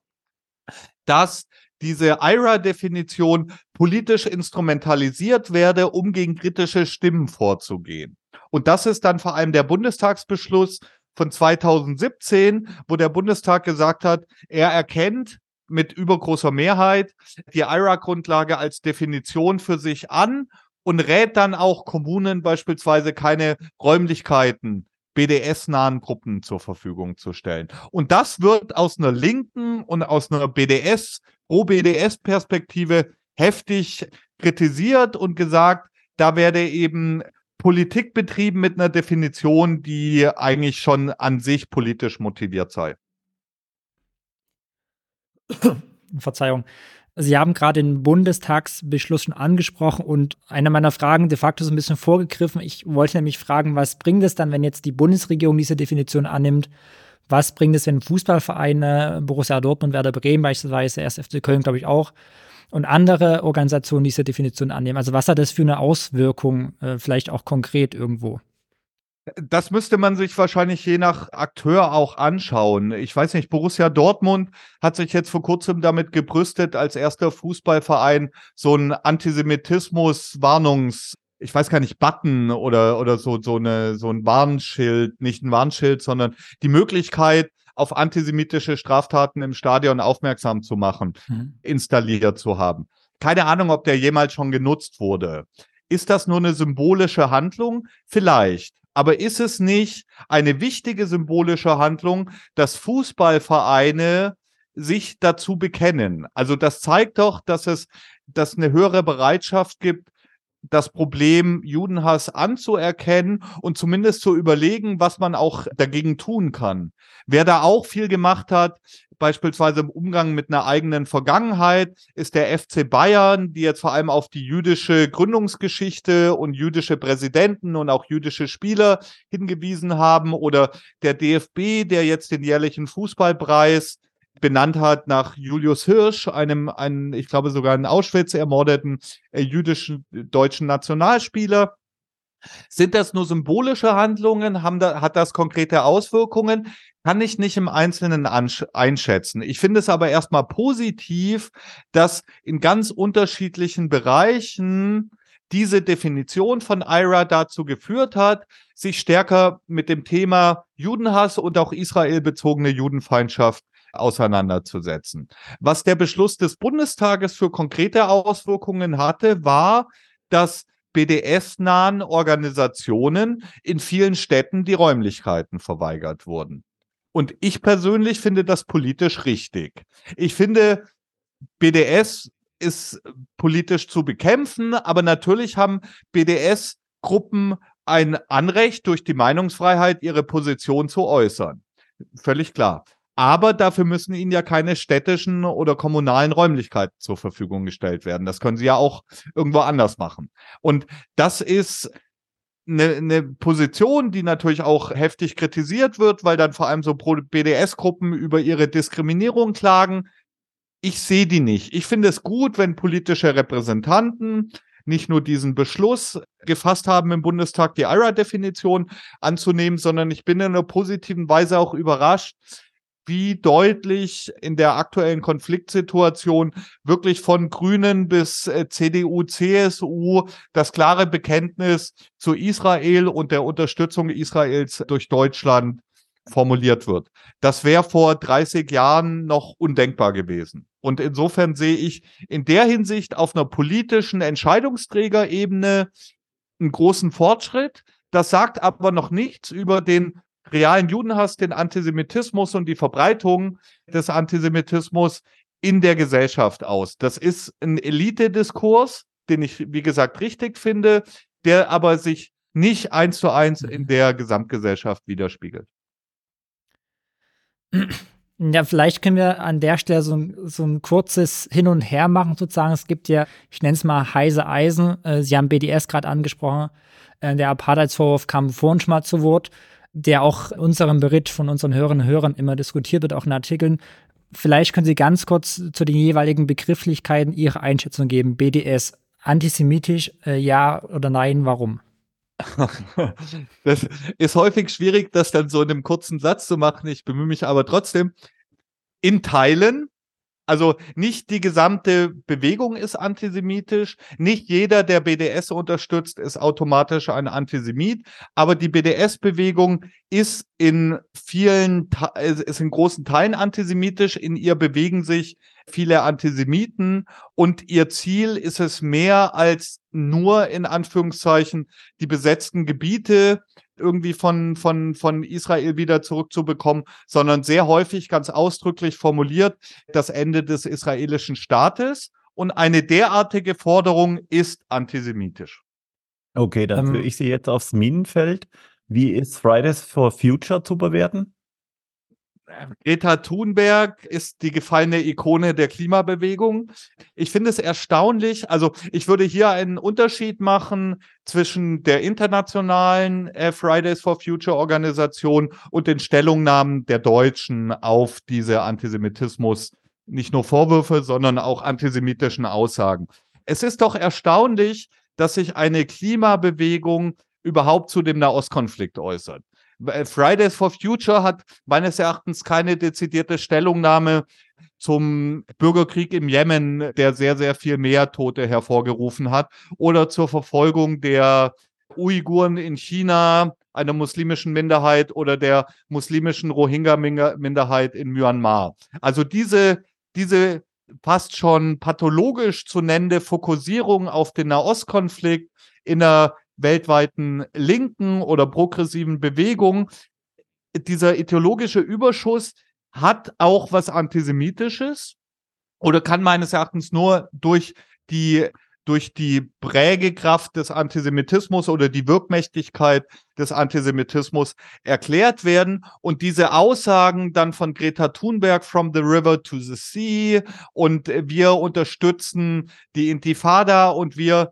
dass diese IRA-Definition politisch instrumentalisiert werde, um gegen kritische Stimmen vorzugehen. Und das ist dann vor allem der Bundestagsbeschluss von 2017, wo der Bundestag gesagt hat, er erkennt mit übergroßer Mehrheit die IRA-Grundlage als Definition für sich an und rät dann auch Kommunen beispielsweise keine Räumlichkeiten BDS-nahen Gruppen zur Verfügung zu stellen. Und das wird aus einer linken und aus einer BDS, Pro-BDS-Perspektive heftig kritisiert und gesagt, da werde eben Politik betrieben mit einer Definition, die eigentlich schon an sich politisch motiviert sei. *coughs* Verzeihung. Sie haben gerade den Bundestagsbeschluss schon angesprochen und eine meiner Fragen de facto so ein bisschen vorgegriffen. Ich wollte nämlich fragen, was bringt es dann, wenn jetzt die Bundesregierung diese Definition annimmt? Was bringt es, wenn Fußballvereine, Borussia Dortmund, Werder Bremen beispielsweise, erst FC Köln, glaube ich auch, und andere Organisationen diese Definition annehmen? Also was hat das für eine Auswirkung, äh, vielleicht auch konkret irgendwo? Das müsste man sich wahrscheinlich je nach Akteur auch anschauen. Ich weiß nicht, Borussia Dortmund hat sich jetzt vor kurzem damit gebrüstet, als erster Fußballverein so ein Antisemitismus-Warnungs- ich weiß gar nicht, Button oder, oder so, so, eine, so ein Warnschild, nicht ein Warnschild, sondern die Möglichkeit, auf antisemitische Straftaten im Stadion aufmerksam zu machen, mhm. installiert zu haben. Keine Ahnung, ob der jemals schon genutzt wurde. Ist das nur eine symbolische Handlung? Vielleicht. Aber ist es nicht eine wichtige symbolische Handlung, dass Fußballvereine sich dazu bekennen? Also das zeigt doch, dass es, dass eine höhere Bereitschaft gibt, das Problem Judenhass anzuerkennen und zumindest zu überlegen, was man auch dagegen tun kann. Wer da auch viel gemacht hat, beispielsweise im Umgang mit einer eigenen Vergangenheit, ist der FC Bayern, die jetzt vor allem auf die jüdische Gründungsgeschichte und jüdische Präsidenten und auch jüdische Spieler hingewiesen haben, oder der DFB, der jetzt den jährlichen Fußballpreis benannt hat nach Julius Hirsch, einem, einen, ich glaube sogar in Auschwitz ermordeten äh, jüdischen deutschen Nationalspieler. Sind das nur symbolische Handlungen? Haben da, hat das konkrete Auswirkungen? Kann ich nicht im Einzelnen einschätzen. Ich finde es aber erstmal positiv, dass in ganz unterschiedlichen Bereichen diese Definition von IRA dazu geführt hat, sich stärker mit dem Thema Judenhass und auch israelbezogene Judenfeindschaft auseinanderzusetzen. Was der Beschluss des Bundestages für konkrete Auswirkungen hatte, war, dass BDS-nahen Organisationen in vielen Städten die Räumlichkeiten verweigert wurden. Und ich persönlich finde das politisch richtig. Ich finde, BDS ist politisch zu bekämpfen, aber natürlich haben BDS-Gruppen ein Anrecht, durch die Meinungsfreiheit ihre Position zu äußern. Völlig klar. Aber dafür müssen ihnen ja keine städtischen oder kommunalen Räumlichkeiten zur Verfügung gestellt werden. Das können sie ja auch irgendwo anders machen. Und das ist eine, eine Position, die natürlich auch heftig kritisiert wird, weil dann vor allem so BDS-Gruppen über ihre Diskriminierung klagen. Ich sehe die nicht. Ich finde es gut, wenn politische Repräsentanten nicht nur diesen Beschluss gefasst haben im Bundestag, die IRA-Definition anzunehmen, sondern ich bin in einer positiven Weise auch überrascht, wie deutlich in der aktuellen Konfliktsituation wirklich von Grünen bis äh, CDU, CSU das klare Bekenntnis zu Israel und der Unterstützung Israels durch Deutschland formuliert wird. Das wäre vor 30 Jahren noch undenkbar gewesen. Und insofern sehe ich in der Hinsicht auf einer politischen Entscheidungsträgerebene einen großen Fortschritt. Das sagt aber noch nichts über den realen Judenhass, den Antisemitismus und die Verbreitung des Antisemitismus in der Gesellschaft aus. Das ist ein Elite-Diskurs, den ich, wie gesagt, richtig finde, der aber sich nicht eins zu eins in der Gesamtgesellschaft widerspiegelt. Ja, vielleicht können wir an der Stelle so ein, so ein kurzes Hin und Her machen, sozusagen. Es gibt ja, ich nenne es mal heiße Eisen. Äh, Sie haben BDS gerade angesprochen. Äh, der Apartheidsvorwurf kam vorhin schon mal zu Wort der auch unserem Bericht von unseren Hörerinnen und Hörern immer diskutiert wird, auch in Artikeln. Vielleicht können Sie ganz kurz zu den jeweiligen Begrifflichkeiten Ihre Einschätzung geben. BDS, antisemitisch, äh, ja oder nein, warum? *laughs* Das ist häufig schwierig, das dann so in einem kurzen Satz zu machen. Ich bemühe mich aber trotzdem. In Teilen also nicht die gesamte Bewegung ist antisemitisch, nicht jeder, der BDS unterstützt, ist automatisch ein Antisemit, aber die BDS-Bewegung ist in vielen, ist in großen Teilen antisemitisch, in ihr bewegen sich viele Antisemiten und ihr Ziel ist es mehr als nur in Anführungszeichen die besetzten Gebiete irgendwie von, von, von Israel wieder zurückzubekommen, sondern sehr häufig ganz ausdrücklich formuliert das Ende des israelischen Staates. Und eine derartige Forderung ist antisemitisch. Okay, dann führe ähm, ich Sie jetzt aufs Minenfeld. Wie ist Fridays for Future zu bewerten? Greta Thunberg ist die gefallene Ikone der Klimabewegung. Ich finde es erstaunlich. Also ich würde hier einen Unterschied machen zwischen der internationalen Fridays for Future Organisation und den Stellungnahmen der Deutschen auf diese Antisemitismus, nicht nur Vorwürfe, sondern auch antisemitischen Aussagen. Es ist doch erstaunlich, dass sich eine Klimabewegung überhaupt zu dem Nahostkonflikt äußert. Fridays for Future hat meines Erachtens keine dezidierte Stellungnahme zum Bürgerkrieg im Jemen, der sehr, sehr viel mehr Tote hervorgerufen hat, oder zur Verfolgung der Uiguren in China, einer muslimischen Minderheit oder der muslimischen Rohingya-Minderheit in Myanmar. Also diese, diese fast schon pathologisch zu nennende Fokussierung auf den Nahostkonflikt in einer weltweiten linken oder progressiven Bewegung, dieser ideologische Überschuss hat auch was Antisemitisches oder kann meines Erachtens nur durch die durch die Prägekraft des Antisemitismus oder die Wirkmächtigkeit des Antisemitismus erklärt werden. Und diese Aussagen dann von Greta Thunberg, From the River to the Sea, und wir unterstützen die Intifada und wir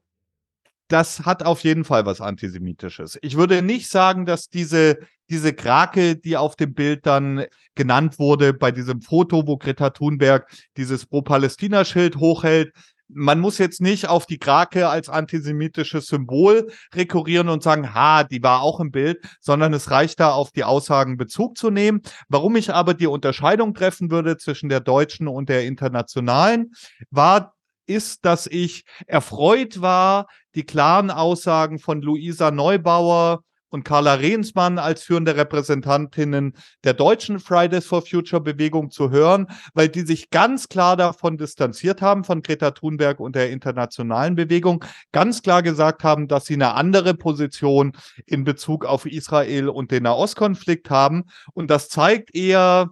das hat auf jeden Fall was Antisemitisches. Ich würde nicht sagen, dass diese, diese Krake, die auf dem Bild dann genannt wurde, bei diesem Foto, wo Greta Thunberg dieses Pro-Palästina-Schild hochhält, man muss jetzt nicht auf die Krake als antisemitisches Symbol rekurrieren und sagen, ha, die war auch im Bild, sondern es reicht da auf die Aussagen Bezug zu nehmen. Warum ich aber die Unterscheidung treffen würde zwischen der deutschen und der internationalen, war ist, dass ich erfreut war, die klaren Aussagen von Luisa Neubauer und Carla Rehnsmann als führende Repräsentantinnen der deutschen Fridays for Future Bewegung zu hören, weil die sich ganz klar davon distanziert haben, von Greta Thunberg und der internationalen Bewegung, ganz klar gesagt haben, dass sie eine andere Position in Bezug auf Israel und den Nahostkonflikt haben. Und das zeigt eher,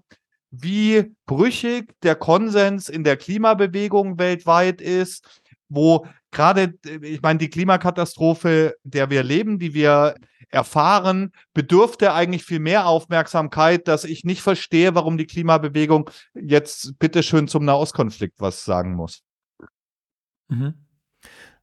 wie brüchig der Konsens in der Klimabewegung weltweit ist, wo gerade, ich meine, die Klimakatastrophe, der wir leben, die wir erfahren, bedürfte eigentlich viel mehr Aufmerksamkeit, dass ich nicht verstehe, warum die Klimabewegung jetzt bitteschön zum Nahostkonflikt was sagen muss. Mhm.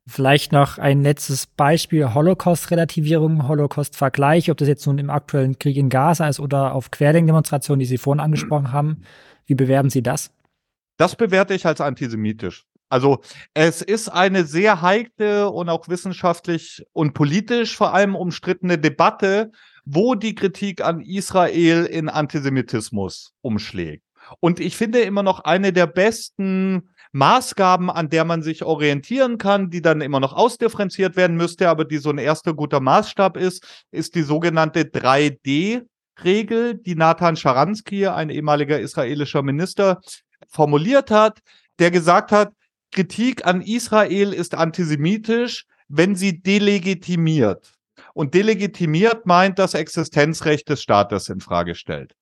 Vielleicht noch ein letztes Beispiel Holocaust-Relativierung, Holocaust-Vergleich, ob das jetzt nun im aktuellen Krieg in Gaza ist oder auf Querdenk-Demonstrationen, die Sie vorhin angesprochen haben. Wie bewerben Sie das? Das bewerte ich als antisemitisch. Also es ist eine sehr heikle und auch wissenschaftlich und politisch vor allem umstrittene Debatte, wo die Kritik an Israel in Antisemitismus umschlägt. Und ich finde immer noch eine der besten Maßgaben, an der man sich orientieren kann, die dann immer noch ausdifferenziert werden müsste, aber die so ein erster guter Maßstab ist, ist die sogenannte 3D-Regel, die Nathan Sharansky, ein ehemaliger israelischer Minister, formuliert hat, der gesagt hat, Kritik an Israel ist antisemitisch, wenn sie delegitimiert. Und delegitimiert meint das Existenzrecht des Staates in Frage stellt.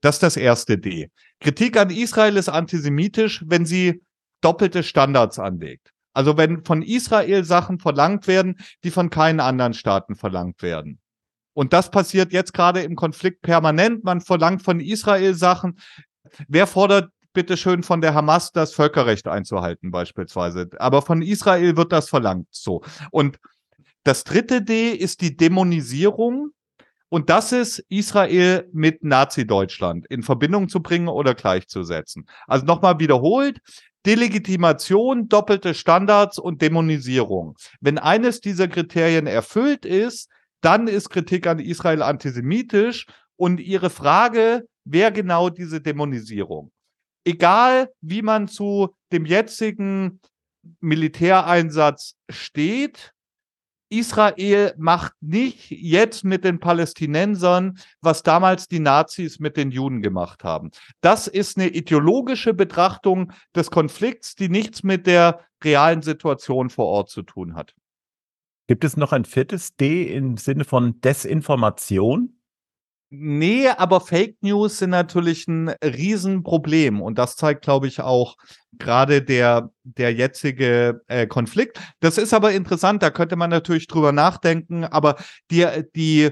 Das ist das erste D. Kritik an Israel ist antisemitisch, wenn sie doppelte Standards anlegt. Also wenn von Israel Sachen verlangt werden, die von keinen anderen Staaten verlangt werden. Und das passiert jetzt gerade im Konflikt permanent. Man verlangt von Israel Sachen. Wer fordert bitte schön von der Hamas das Völkerrecht einzuhalten beispielsweise? Aber von Israel wird das verlangt. So. Und das dritte D ist die Dämonisierung. Und das ist Israel mit Nazi-Deutschland in Verbindung zu bringen oder gleichzusetzen. Also nochmal wiederholt, Delegitimation, doppelte Standards und Dämonisierung. Wenn eines dieser Kriterien erfüllt ist, dann ist Kritik an Israel antisemitisch und ihre Frage, wer genau diese Dämonisierung? Egal, wie man zu dem jetzigen Militäreinsatz steht, Israel macht nicht jetzt mit den Palästinensern, was damals die Nazis mit den Juden gemacht haben. Das ist eine ideologische Betrachtung des Konflikts, die nichts mit der realen Situation vor Ort zu tun hat. Gibt es noch ein viertes D im Sinne von Desinformation? Nee, aber Fake News sind natürlich ein Riesenproblem und das zeigt, glaube ich, auch gerade der, der jetzige äh, Konflikt. Das ist aber interessant, da könnte man natürlich drüber nachdenken, aber die, die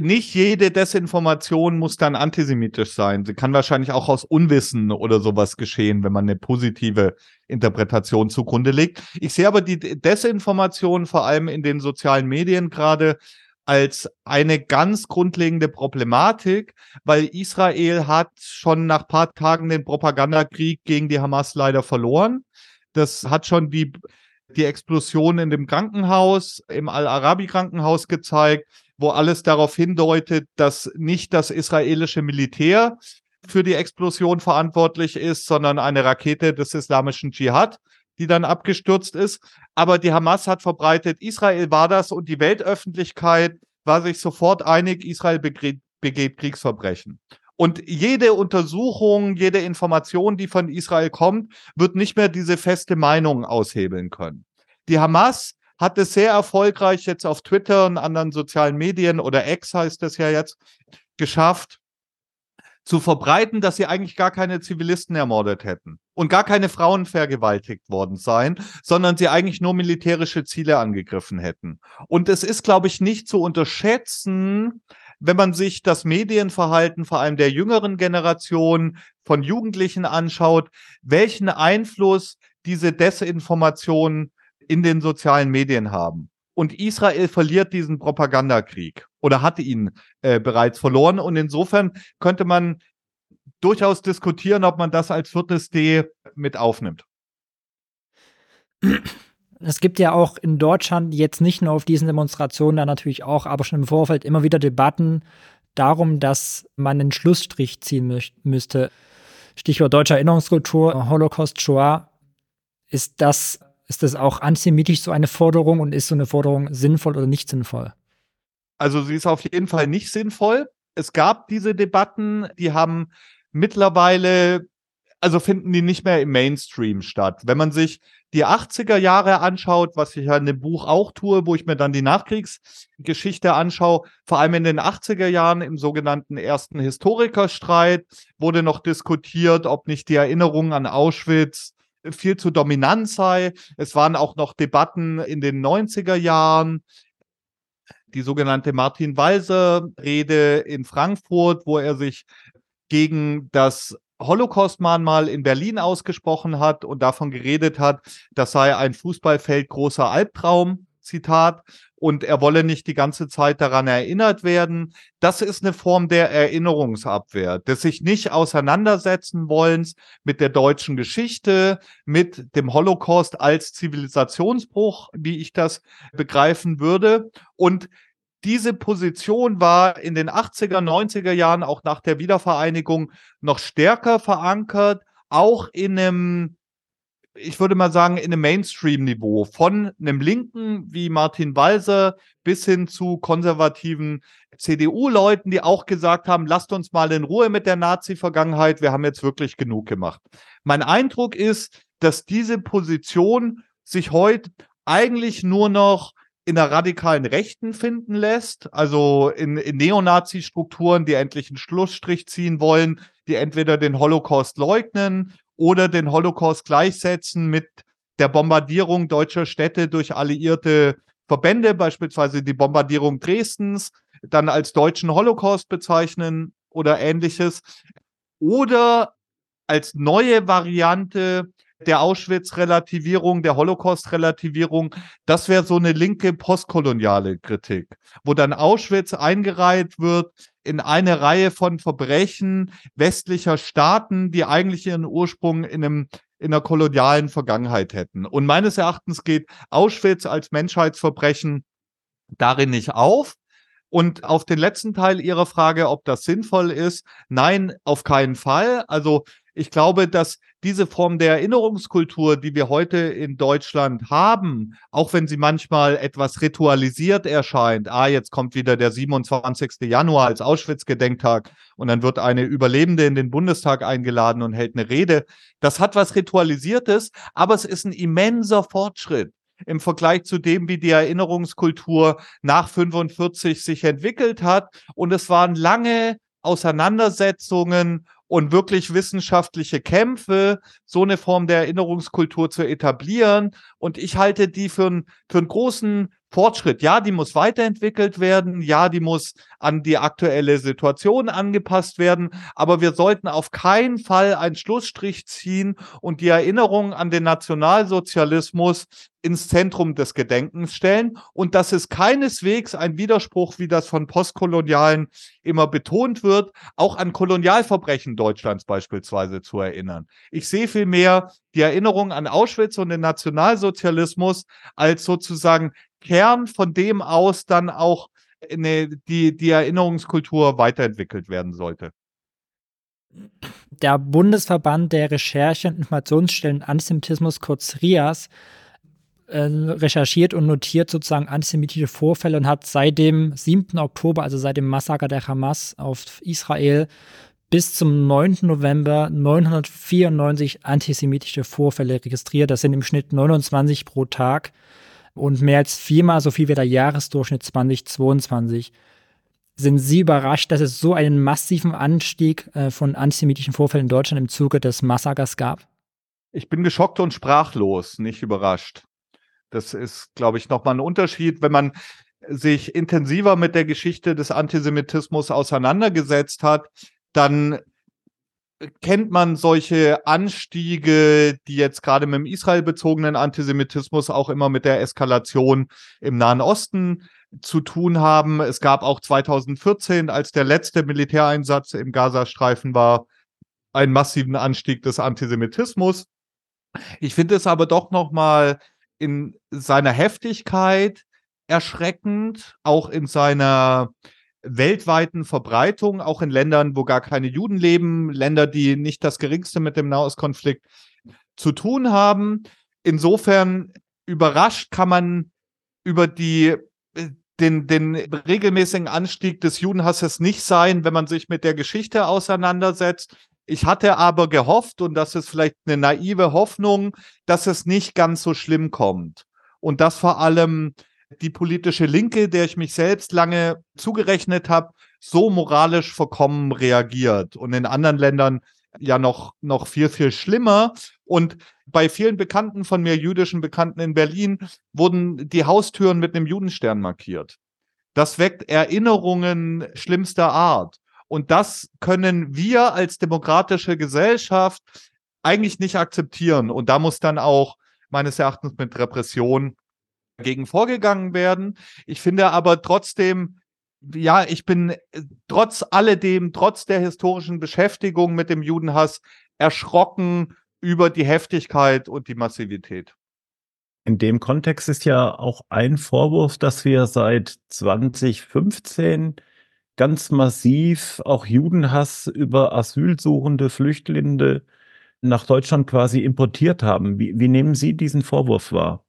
nicht jede Desinformation muss dann antisemitisch sein. Sie kann wahrscheinlich auch aus Unwissen oder sowas geschehen, wenn man eine positive Interpretation zugrunde legt. Ich sehe aber die Desinformation vor allem in den sozialen Medien gerade als eine ganz grundlegende Problematik, weil Israel hat schon nach paar Tagen den Propagandakrieg gegen die Hamas leider verloren. Das hat schon die, die Explosion in dem Krankenhaus, im Al-Arabi-Krankenhaus gezeigt wo alles darauf hindeutet, dass nicht das israelische Militär für die Explosion verantwortlich ist, sondern eine Rakete des islamischen Dschihad, die dann abgestürzt ist. Aber die Hamas hat verbreitet, Israel war das und die Weltöffentlichkeit war sich sofort einig, Israel begeht, begeht Kriegsverbrechen. Und jede Untersuchung, jede Information, die von Israel kommt, wird nicht mehr diese feste Meinung aushebeln können. Die Hamas hat es sehr erfolgreich jetzt auf Twitter und anderen sozialen Medien oder X heißt es ja jetzt, geschafft, zu verbreiten, dass sie eigentlich gar keine Zivilisten ermordet hätten und gar keine Frauen vergewaltigt worden seien, sondern sie eigentlich nur militärische Ziele angegriffen hätten. Und es ist, glaube ich, nicht zu unterschätzen, wenn man sich das Medienverhalten vor allem der jüngeren Generation von Jugendlichen anschaut, welchen Einfluss diese Desinformation in den sozialen Medien haben. Und Israel verliert diesen Propagandakrieg oder hatte ihn äh, bereits verloren. Und insofern könnte man durchaus diskutieren, ob man das als viertes D mit aufnimmt. Es gibt ja auch in Deutschland jetzt nicht nur auf diesen Demonstrationen, da natürlich auch, aber schon im Vorfeld immer wieder Debatten darum, dass man einen Schlussstrich ziehen mü müsste. Stichwort deutsche Erinnerungskultur, Holocaust, Shoah. Ist das ist das auch antisemitisch so eine Forderung und ist so eine Forderung sinnvoll oder nicht sinnvoll? Also sie ist auf jeden Fall nicht sinnvoll. Es gab diese Debatten, die haben mittlerweile, also finden die nicht mehr im Mainstream statt. Wenn man sich die 80er Jahre anschaut, was ich ja in dem Buch auch tue, wo ich mir dann die Nachkriegsgeschichte anschaue, vor allem in den 80er Jahren im sogenannten ersten Historikerstreit wurde noch diskutiert, ob nicht die Erinnerung an Auschwitz viel zu dominant sei. Es waren auch noch Debatten in den 90er Jahren, die sogenannte Martin Walser-Rede in Frankfurt, wo er sich gegen das Holocaust-Mahnmal in Berlin ausgesprochen hat und davon geredet hat, das sei ein Fußballfeld großer Albtraum. Zitat, und er wolle nicht die ganze Zeit daran erinnert werden. Das ist eine Form der Erinnerungsabwehr, des sich nicht auseinandersetzen wollens mit der deutschen Geschichte, mit dem Holocaust als Zivilisationsbruch, wie ich das begreifen würde. Und diese Position war in den 80er, 90er Jahren, auch nach der Wiedervereinigung, noch stärker verankert, auch in einem ich würde mal sagen, in einem Mainstream-Niveau von einem Linken wie Martin Walser bis hin zu konservativen CDU-Leuten, die auch gesagt haben, lasst uns mal in Ruhe mit der Nazi-Vergangenheit, wir haben jetzt wirklich genug gemacht. Mein Eindruck ist, dass diese Position sich heute eigentlich nur noch in der radikalen Rechten finden lässt, also in, in Neonazi-Strukturen, die endlich einen Schlussstrich ziehen wollen, die entweder den Holocaust leugnen oder den Holocaust gleichsetzen mit der Bombardierung deutscher Städte durch alliierte Verbände, beispielsweise die Bombardierung Dresdens, dann als deutschen Holocaust bezeichnen oder ähnliches. Oder als neue Variante der Auschwitz-Relativierung, der Holocaust-Relativierung, das wäre so eine linke postkoloniale Kritik, wo dann Auschwitz eingereiht wird in eine Reihe von Verbrechen westlicher Staaten, die eigentlich ihren Ursprung in einem in einer kolonialen Vergangenheit hätten. Und meines Erachtens geht Auschwitz als Menschheitsverbrechen darin nicht auf. Und auf den letzten Teil Ihrer Frage, ob das sinnvoll ist, nein, auf keinen Fall. Also ich glaube, dass diese Form der Erinnerungskultur, die wir heute in Deutschland haben, auch wenn sie manchmal etwas ritualisiert erscheint, ah, jetzt kommt wieder der 27. Januar als Auschwitz-Gedenktag und dann wird eine Überlebende in den Bundestag eingeladen und hält eine Rede, das hat was Ritualisiertes, aber es ist ein immenser Fortschritt im Vergleich zu dem, wie die Erinnerungskultur nach 45 sich entwickelt hat. Und es waren lange Auseinandersetzungen und wirklich wissenschaftliche Kämpfe, so eine Form der Erinnerungskultur zu etablieren. Und ich halte die für, ein, für einen großen Fortschritt. Ja, die muss weiterentwickelt werden. Ja, die muss an die aktuelle Situation angepasst werden. Aber wir sollten auf keinen Fall einen Schlussstrich ziehen und die Erinnerung an den Nationalsozialismus ins Zentrum des Gedenkens stellen. Und das ist keineswegs ein Widerspruch, wie das von Postkolonialen immer betont wird, auch an Kolonialverbrechen Deutschlands beispielsweise zu erinnern. Ich sehe vielmehr die Erinnerung an Auschwitz und den Nationalsozialismus als sozusagen Kern, von dem aus dann auch eine, die, die Erinnerungskultur weiterentwickelt werden sollte. Der Bundesverband der Recherche- und Informationsstellen Antisemitismus, kurz RIAS, äh, recherchiert und notiert sozusagen antisemitische Vorfälle und hat seit dem 7. Oktober, also seit dem Massaker der Hamas auf Israel, bis zum 9. November 994 antisemitische Vorfälle registriert. Das sind im Schnitt 29 pro Tag und mehr als viermal so viel wie der Jahresdurchschnitt 2022. Sind Sie überrascht, dass es so einen massiven Anstieg äh, von antisemitischen Vorfällen in Deutschland im Zuge des Massakers gab? Ich bin geschockt und sprachlos, nicht überrascht. Das ist, glaube ich, nochmal ein Unterschied, wenn man sich intensiver mit der Geschichte des Antisemitismus auseinandergesetzt hat, dann kennt man solche Anstiege, die jetzt gerade mit dem Israel-bezogenen Antisemitismus auch immer mit der Eskalation im Nahen Osten zu tun haben. Es gab auch 2014, als der letzte Militäreinsatz im Gazastreifen war, einen massiven Anstieg des Antisemitismus. Ich finde es aber doch noch mal in seiner Heftigkeit erschreckend, auch in seiner weltweiten Verbreitung, auch in Ländern, wo gar keine Juden leben, Länder, die nicht das geringste mit dem Nahostkonflikt zu tun haben. Insofern überrascht kann man über die äh, den, den regelmäßigen Anstieg des Judenhasses nicht sein, wenn man sich mit der Geschichte auseinandersetzt. Ich hatte aber gehofft, und das ist vielleicht eine naive Hoffnung, dass es nicht ganz so schlimm kommt. Und dass vor allem die politische Linke, der ich mich selbst lange zugerechnet habe, so moralisch verkommen reagiert. Und in anderen Ländern ja noch, noch viel, viel schlimmer. Und bei vielen Bekannten von mir, jüdischen Bekannten in Berlin, wurden die Haustüren mit einem Judenstern markiert. Das weckt Erinnerungen schlimmster Art. Und das können wir als demokratische Gesellschaft eigentlich nicht akzeptieren. Und da muss dann auch meines Erachtens mit Repression dagegen vorgegangen werden. Ich finde aber trotzdem, ja, ich bin äh, trotz alledem, trotz der historischen Beschäftigung mit dem Judenhass erschrocken über die Heftigkeit und die Massivität. In dem Kontext ist ja auch ein Vorwurf, dass wir seit 2015 ganz massiv auch Judenhass über asylsuchende Flüchtlinge nach Deutschland quasi importiert haben. Wie, wie nehmen Sie diesen Vorwurf wahr?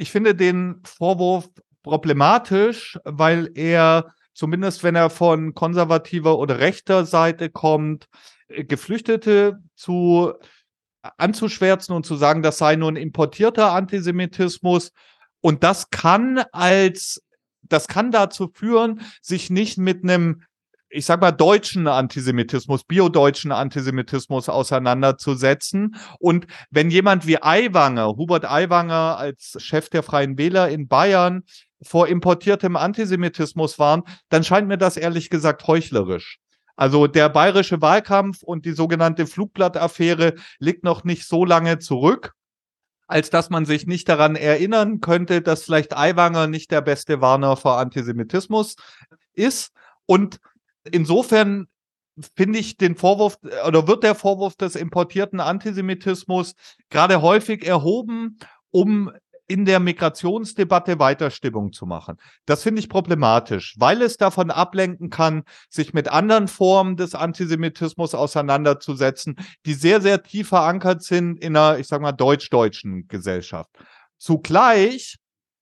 Ich finde den Vorwurf problematisch, weil er zumindest wenn er von konservativer oder rechter Seite kommt, äh, Geflüchtete zu anzuschwärzen und zu sagen, das sei nur ein importierter Antisemitismus. Und das kann als, das kann dazu führen, sich nicht mit einem ich sag mal, deutschen Antisemitismus, biodeutschen Antisemitismus auseinanderzusetzen. Und wenn jemand wie Aiwanger, Hubert Aiwanger als Chef der Freien Wähler in Bayern vor importiertem Antisemitismus waren, dann scheint mir das ehrlich gesagt heuchlerisch. Also der bayerische Wahlkampf und die sogenannte Flugblattaffäre liegt noch nicht so lange zurück, als dass man sich nicht daran erinnern könnte, dass vielleicht Aiwanger nicht der beste Warner vor Antisemitismus ist. Und insofern finde ich den Vorwurf oder wird der Vorwurf des importierten Antisemitismus gerade häufig erhoben, um in der Migrationsdebatte weiter Stimmung zu machen. Das finde ich problematisch, weil es davon ablenken kann, sich mit anderen Formen des Antisemitismus auseinanderzusetzen, die sehr, sehr tief verankert sind in einer, ich sage mal, deutsch-deutschen Gesellschaft. Zugleich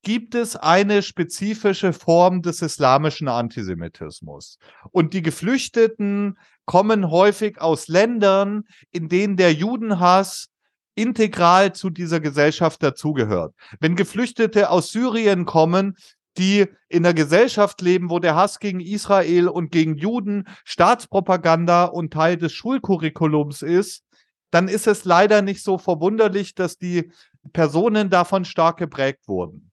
gibt es eine spezifische Form des islamischen Antisemitismus. Und die Geflüchteten kommen häufig aus Ländern, in denen der Judenhass integral zu dieser Gesellschaft dazugehört. Wenn Geflüchtete aus Syrien kommen, die in einer Gesellschaft leben, wo der Hass gegen Israel und gegen Juden Staatspropaganda und Teil des Schulcurriculums ist, dann ist es leider nicht so verwunderlich, dass die Personen davon stark geprägt wurden.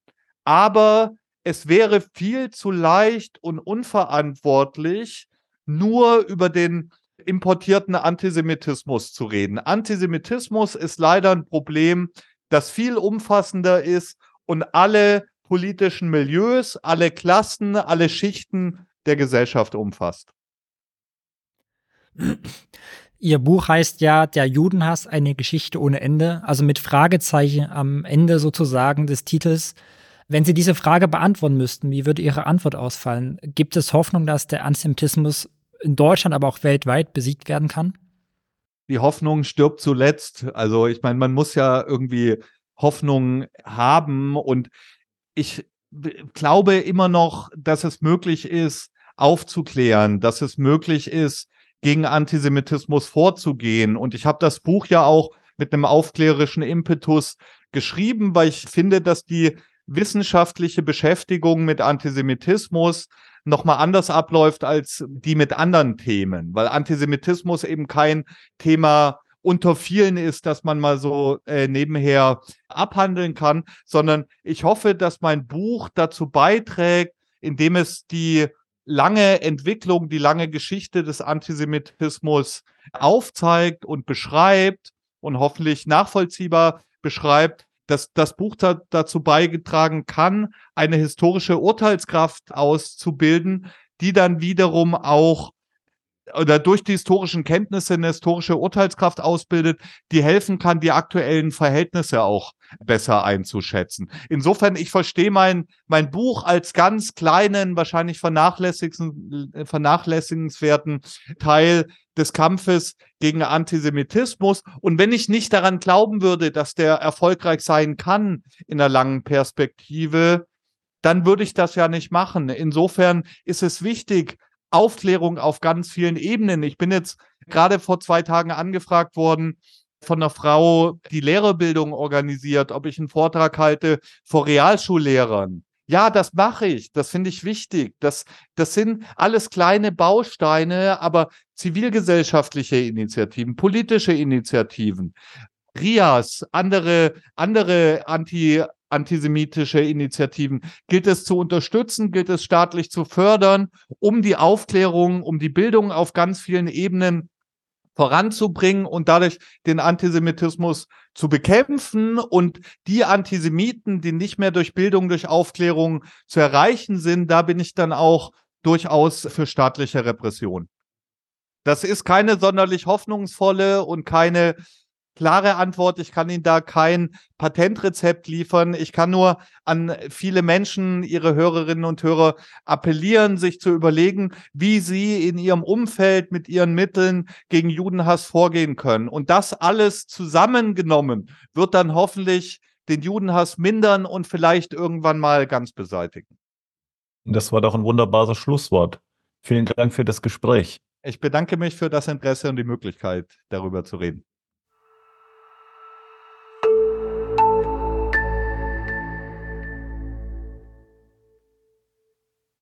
Aber es wäre viel zu leicht und unverantwortlich, nur über den importierten Antisemitismus zu reden. Antisemitismus ist leider ein Problem, das viel umfassender ist und alle politischen Milieus, alle Klassen, alle Schichten der Gesellschaft umfasst. Ihr Buch heißt ja Der Judenhass, eine Geschichte ohne Ende, also mit Fragezeichen am Ende sozusagen des Titels. Wenn Sie diese Frage beantworten müssten, wie würde Ihre Antwort ausfallen? Gibt es Hoffnung, dass der Antisemitismus in Deutschland, aber auch weltweit besiegt werden kann? Die Hoffnung stirbt zuletzt. Also ich meine, man muss ja irgendwie Hoffnung haben und ich glaube immer noch, dass es möglich ist, aufzuklären, dass es möglich ist, gegen Antisemitismus vorzugehen. Und ich habe das Buch ja auch mit einem aufklärerischen Impetus geschrieben, weil ich finde, dass die wissenschaftliche Beschäftigung mit Antisemitismus nochmal anders abläuft als die mit anderen Themen, weil Antisemitismus eben kein Thema unter vielen ist, dass man mal so äh, nebenher abhandeln kann, sondern ich hoffe, dass mein Buch dazu beiträgt, indem es die lange Entwicklung, die lange Geschichte des Antisemitismus aufzeigt und beschreibt und hoffentlich nachvollziehbar beschreibt, dass das Buch da, dazu beigetragen kann, eine historische Urteilskraft auszubilden, die dann wiederum auch oder durch die historischen Kenntnisse eine historische Urteilskraft ausbildet, die helfen kann, die aktuellen Verhältnisse auch besser einzuschätzen. Insofern, ich verstehe mein, mein Buch als ganz kleinen, wahrscheinlich vernachlässigenswerten Teil des Kampfes gegen Antisemitismus. Und wenn ich nicht daran glauben würde, dass der erfolgreich sein kann in der langen Perspektive, dann würde ich das ja nicht machen. Insofern ist es wichtig, Aufklärung auf ganz vielen Ebenen. Ich bin jetzt gerade vor zwei Tagen angefragt worden von einer Frau, die Lehrerbildung organisiert, ob ich einen Vortrag halte vor Realschullehrern. Ja, das mache ich. Das finde ich wichtig. Das, das sind alles kleine Bausteine, aber zivilgesellschaftliche Initiativen, politische Initiativen, RIAS, andere, andere anti, antisemitische Initiativen gilt es zu unterstützen, gilt es staatlich zu fördern, um die Aufklärung, um die Bildung auf ganz vielen Ebenen voranzubringen und dadurch den Antisemitismus zu bekämpfen und die Antisemiten, die nicht mehr durch Bildung, durch Aufklärung zu erreichen sind, da bin ich dann auch durchaus für staatliche Repression. Das ist keine sonderlich hoffnungsvolle und keine klare Antwort. Ich kann Ihnen da kein Patentrezept liefern. Ich kann nur an viele Menschen, Ihre Hörerinnen und Hörer appellieren, sich zu überlegen, wie sie in ihrem Umfeld mit ihren Mitteln gegen Judenhass vorgehen können. Und das alles zusammengenommen wird dann hoffentlich den Judenhass mindern und vielleicht irgendwann mal ganz beseitigen. Das war doch ein wunderbares Schlusswort. Vielen Dank für das Gespräch. Ich bedanke mich für das Interesse und die Möglichkeit, darüber zu reden.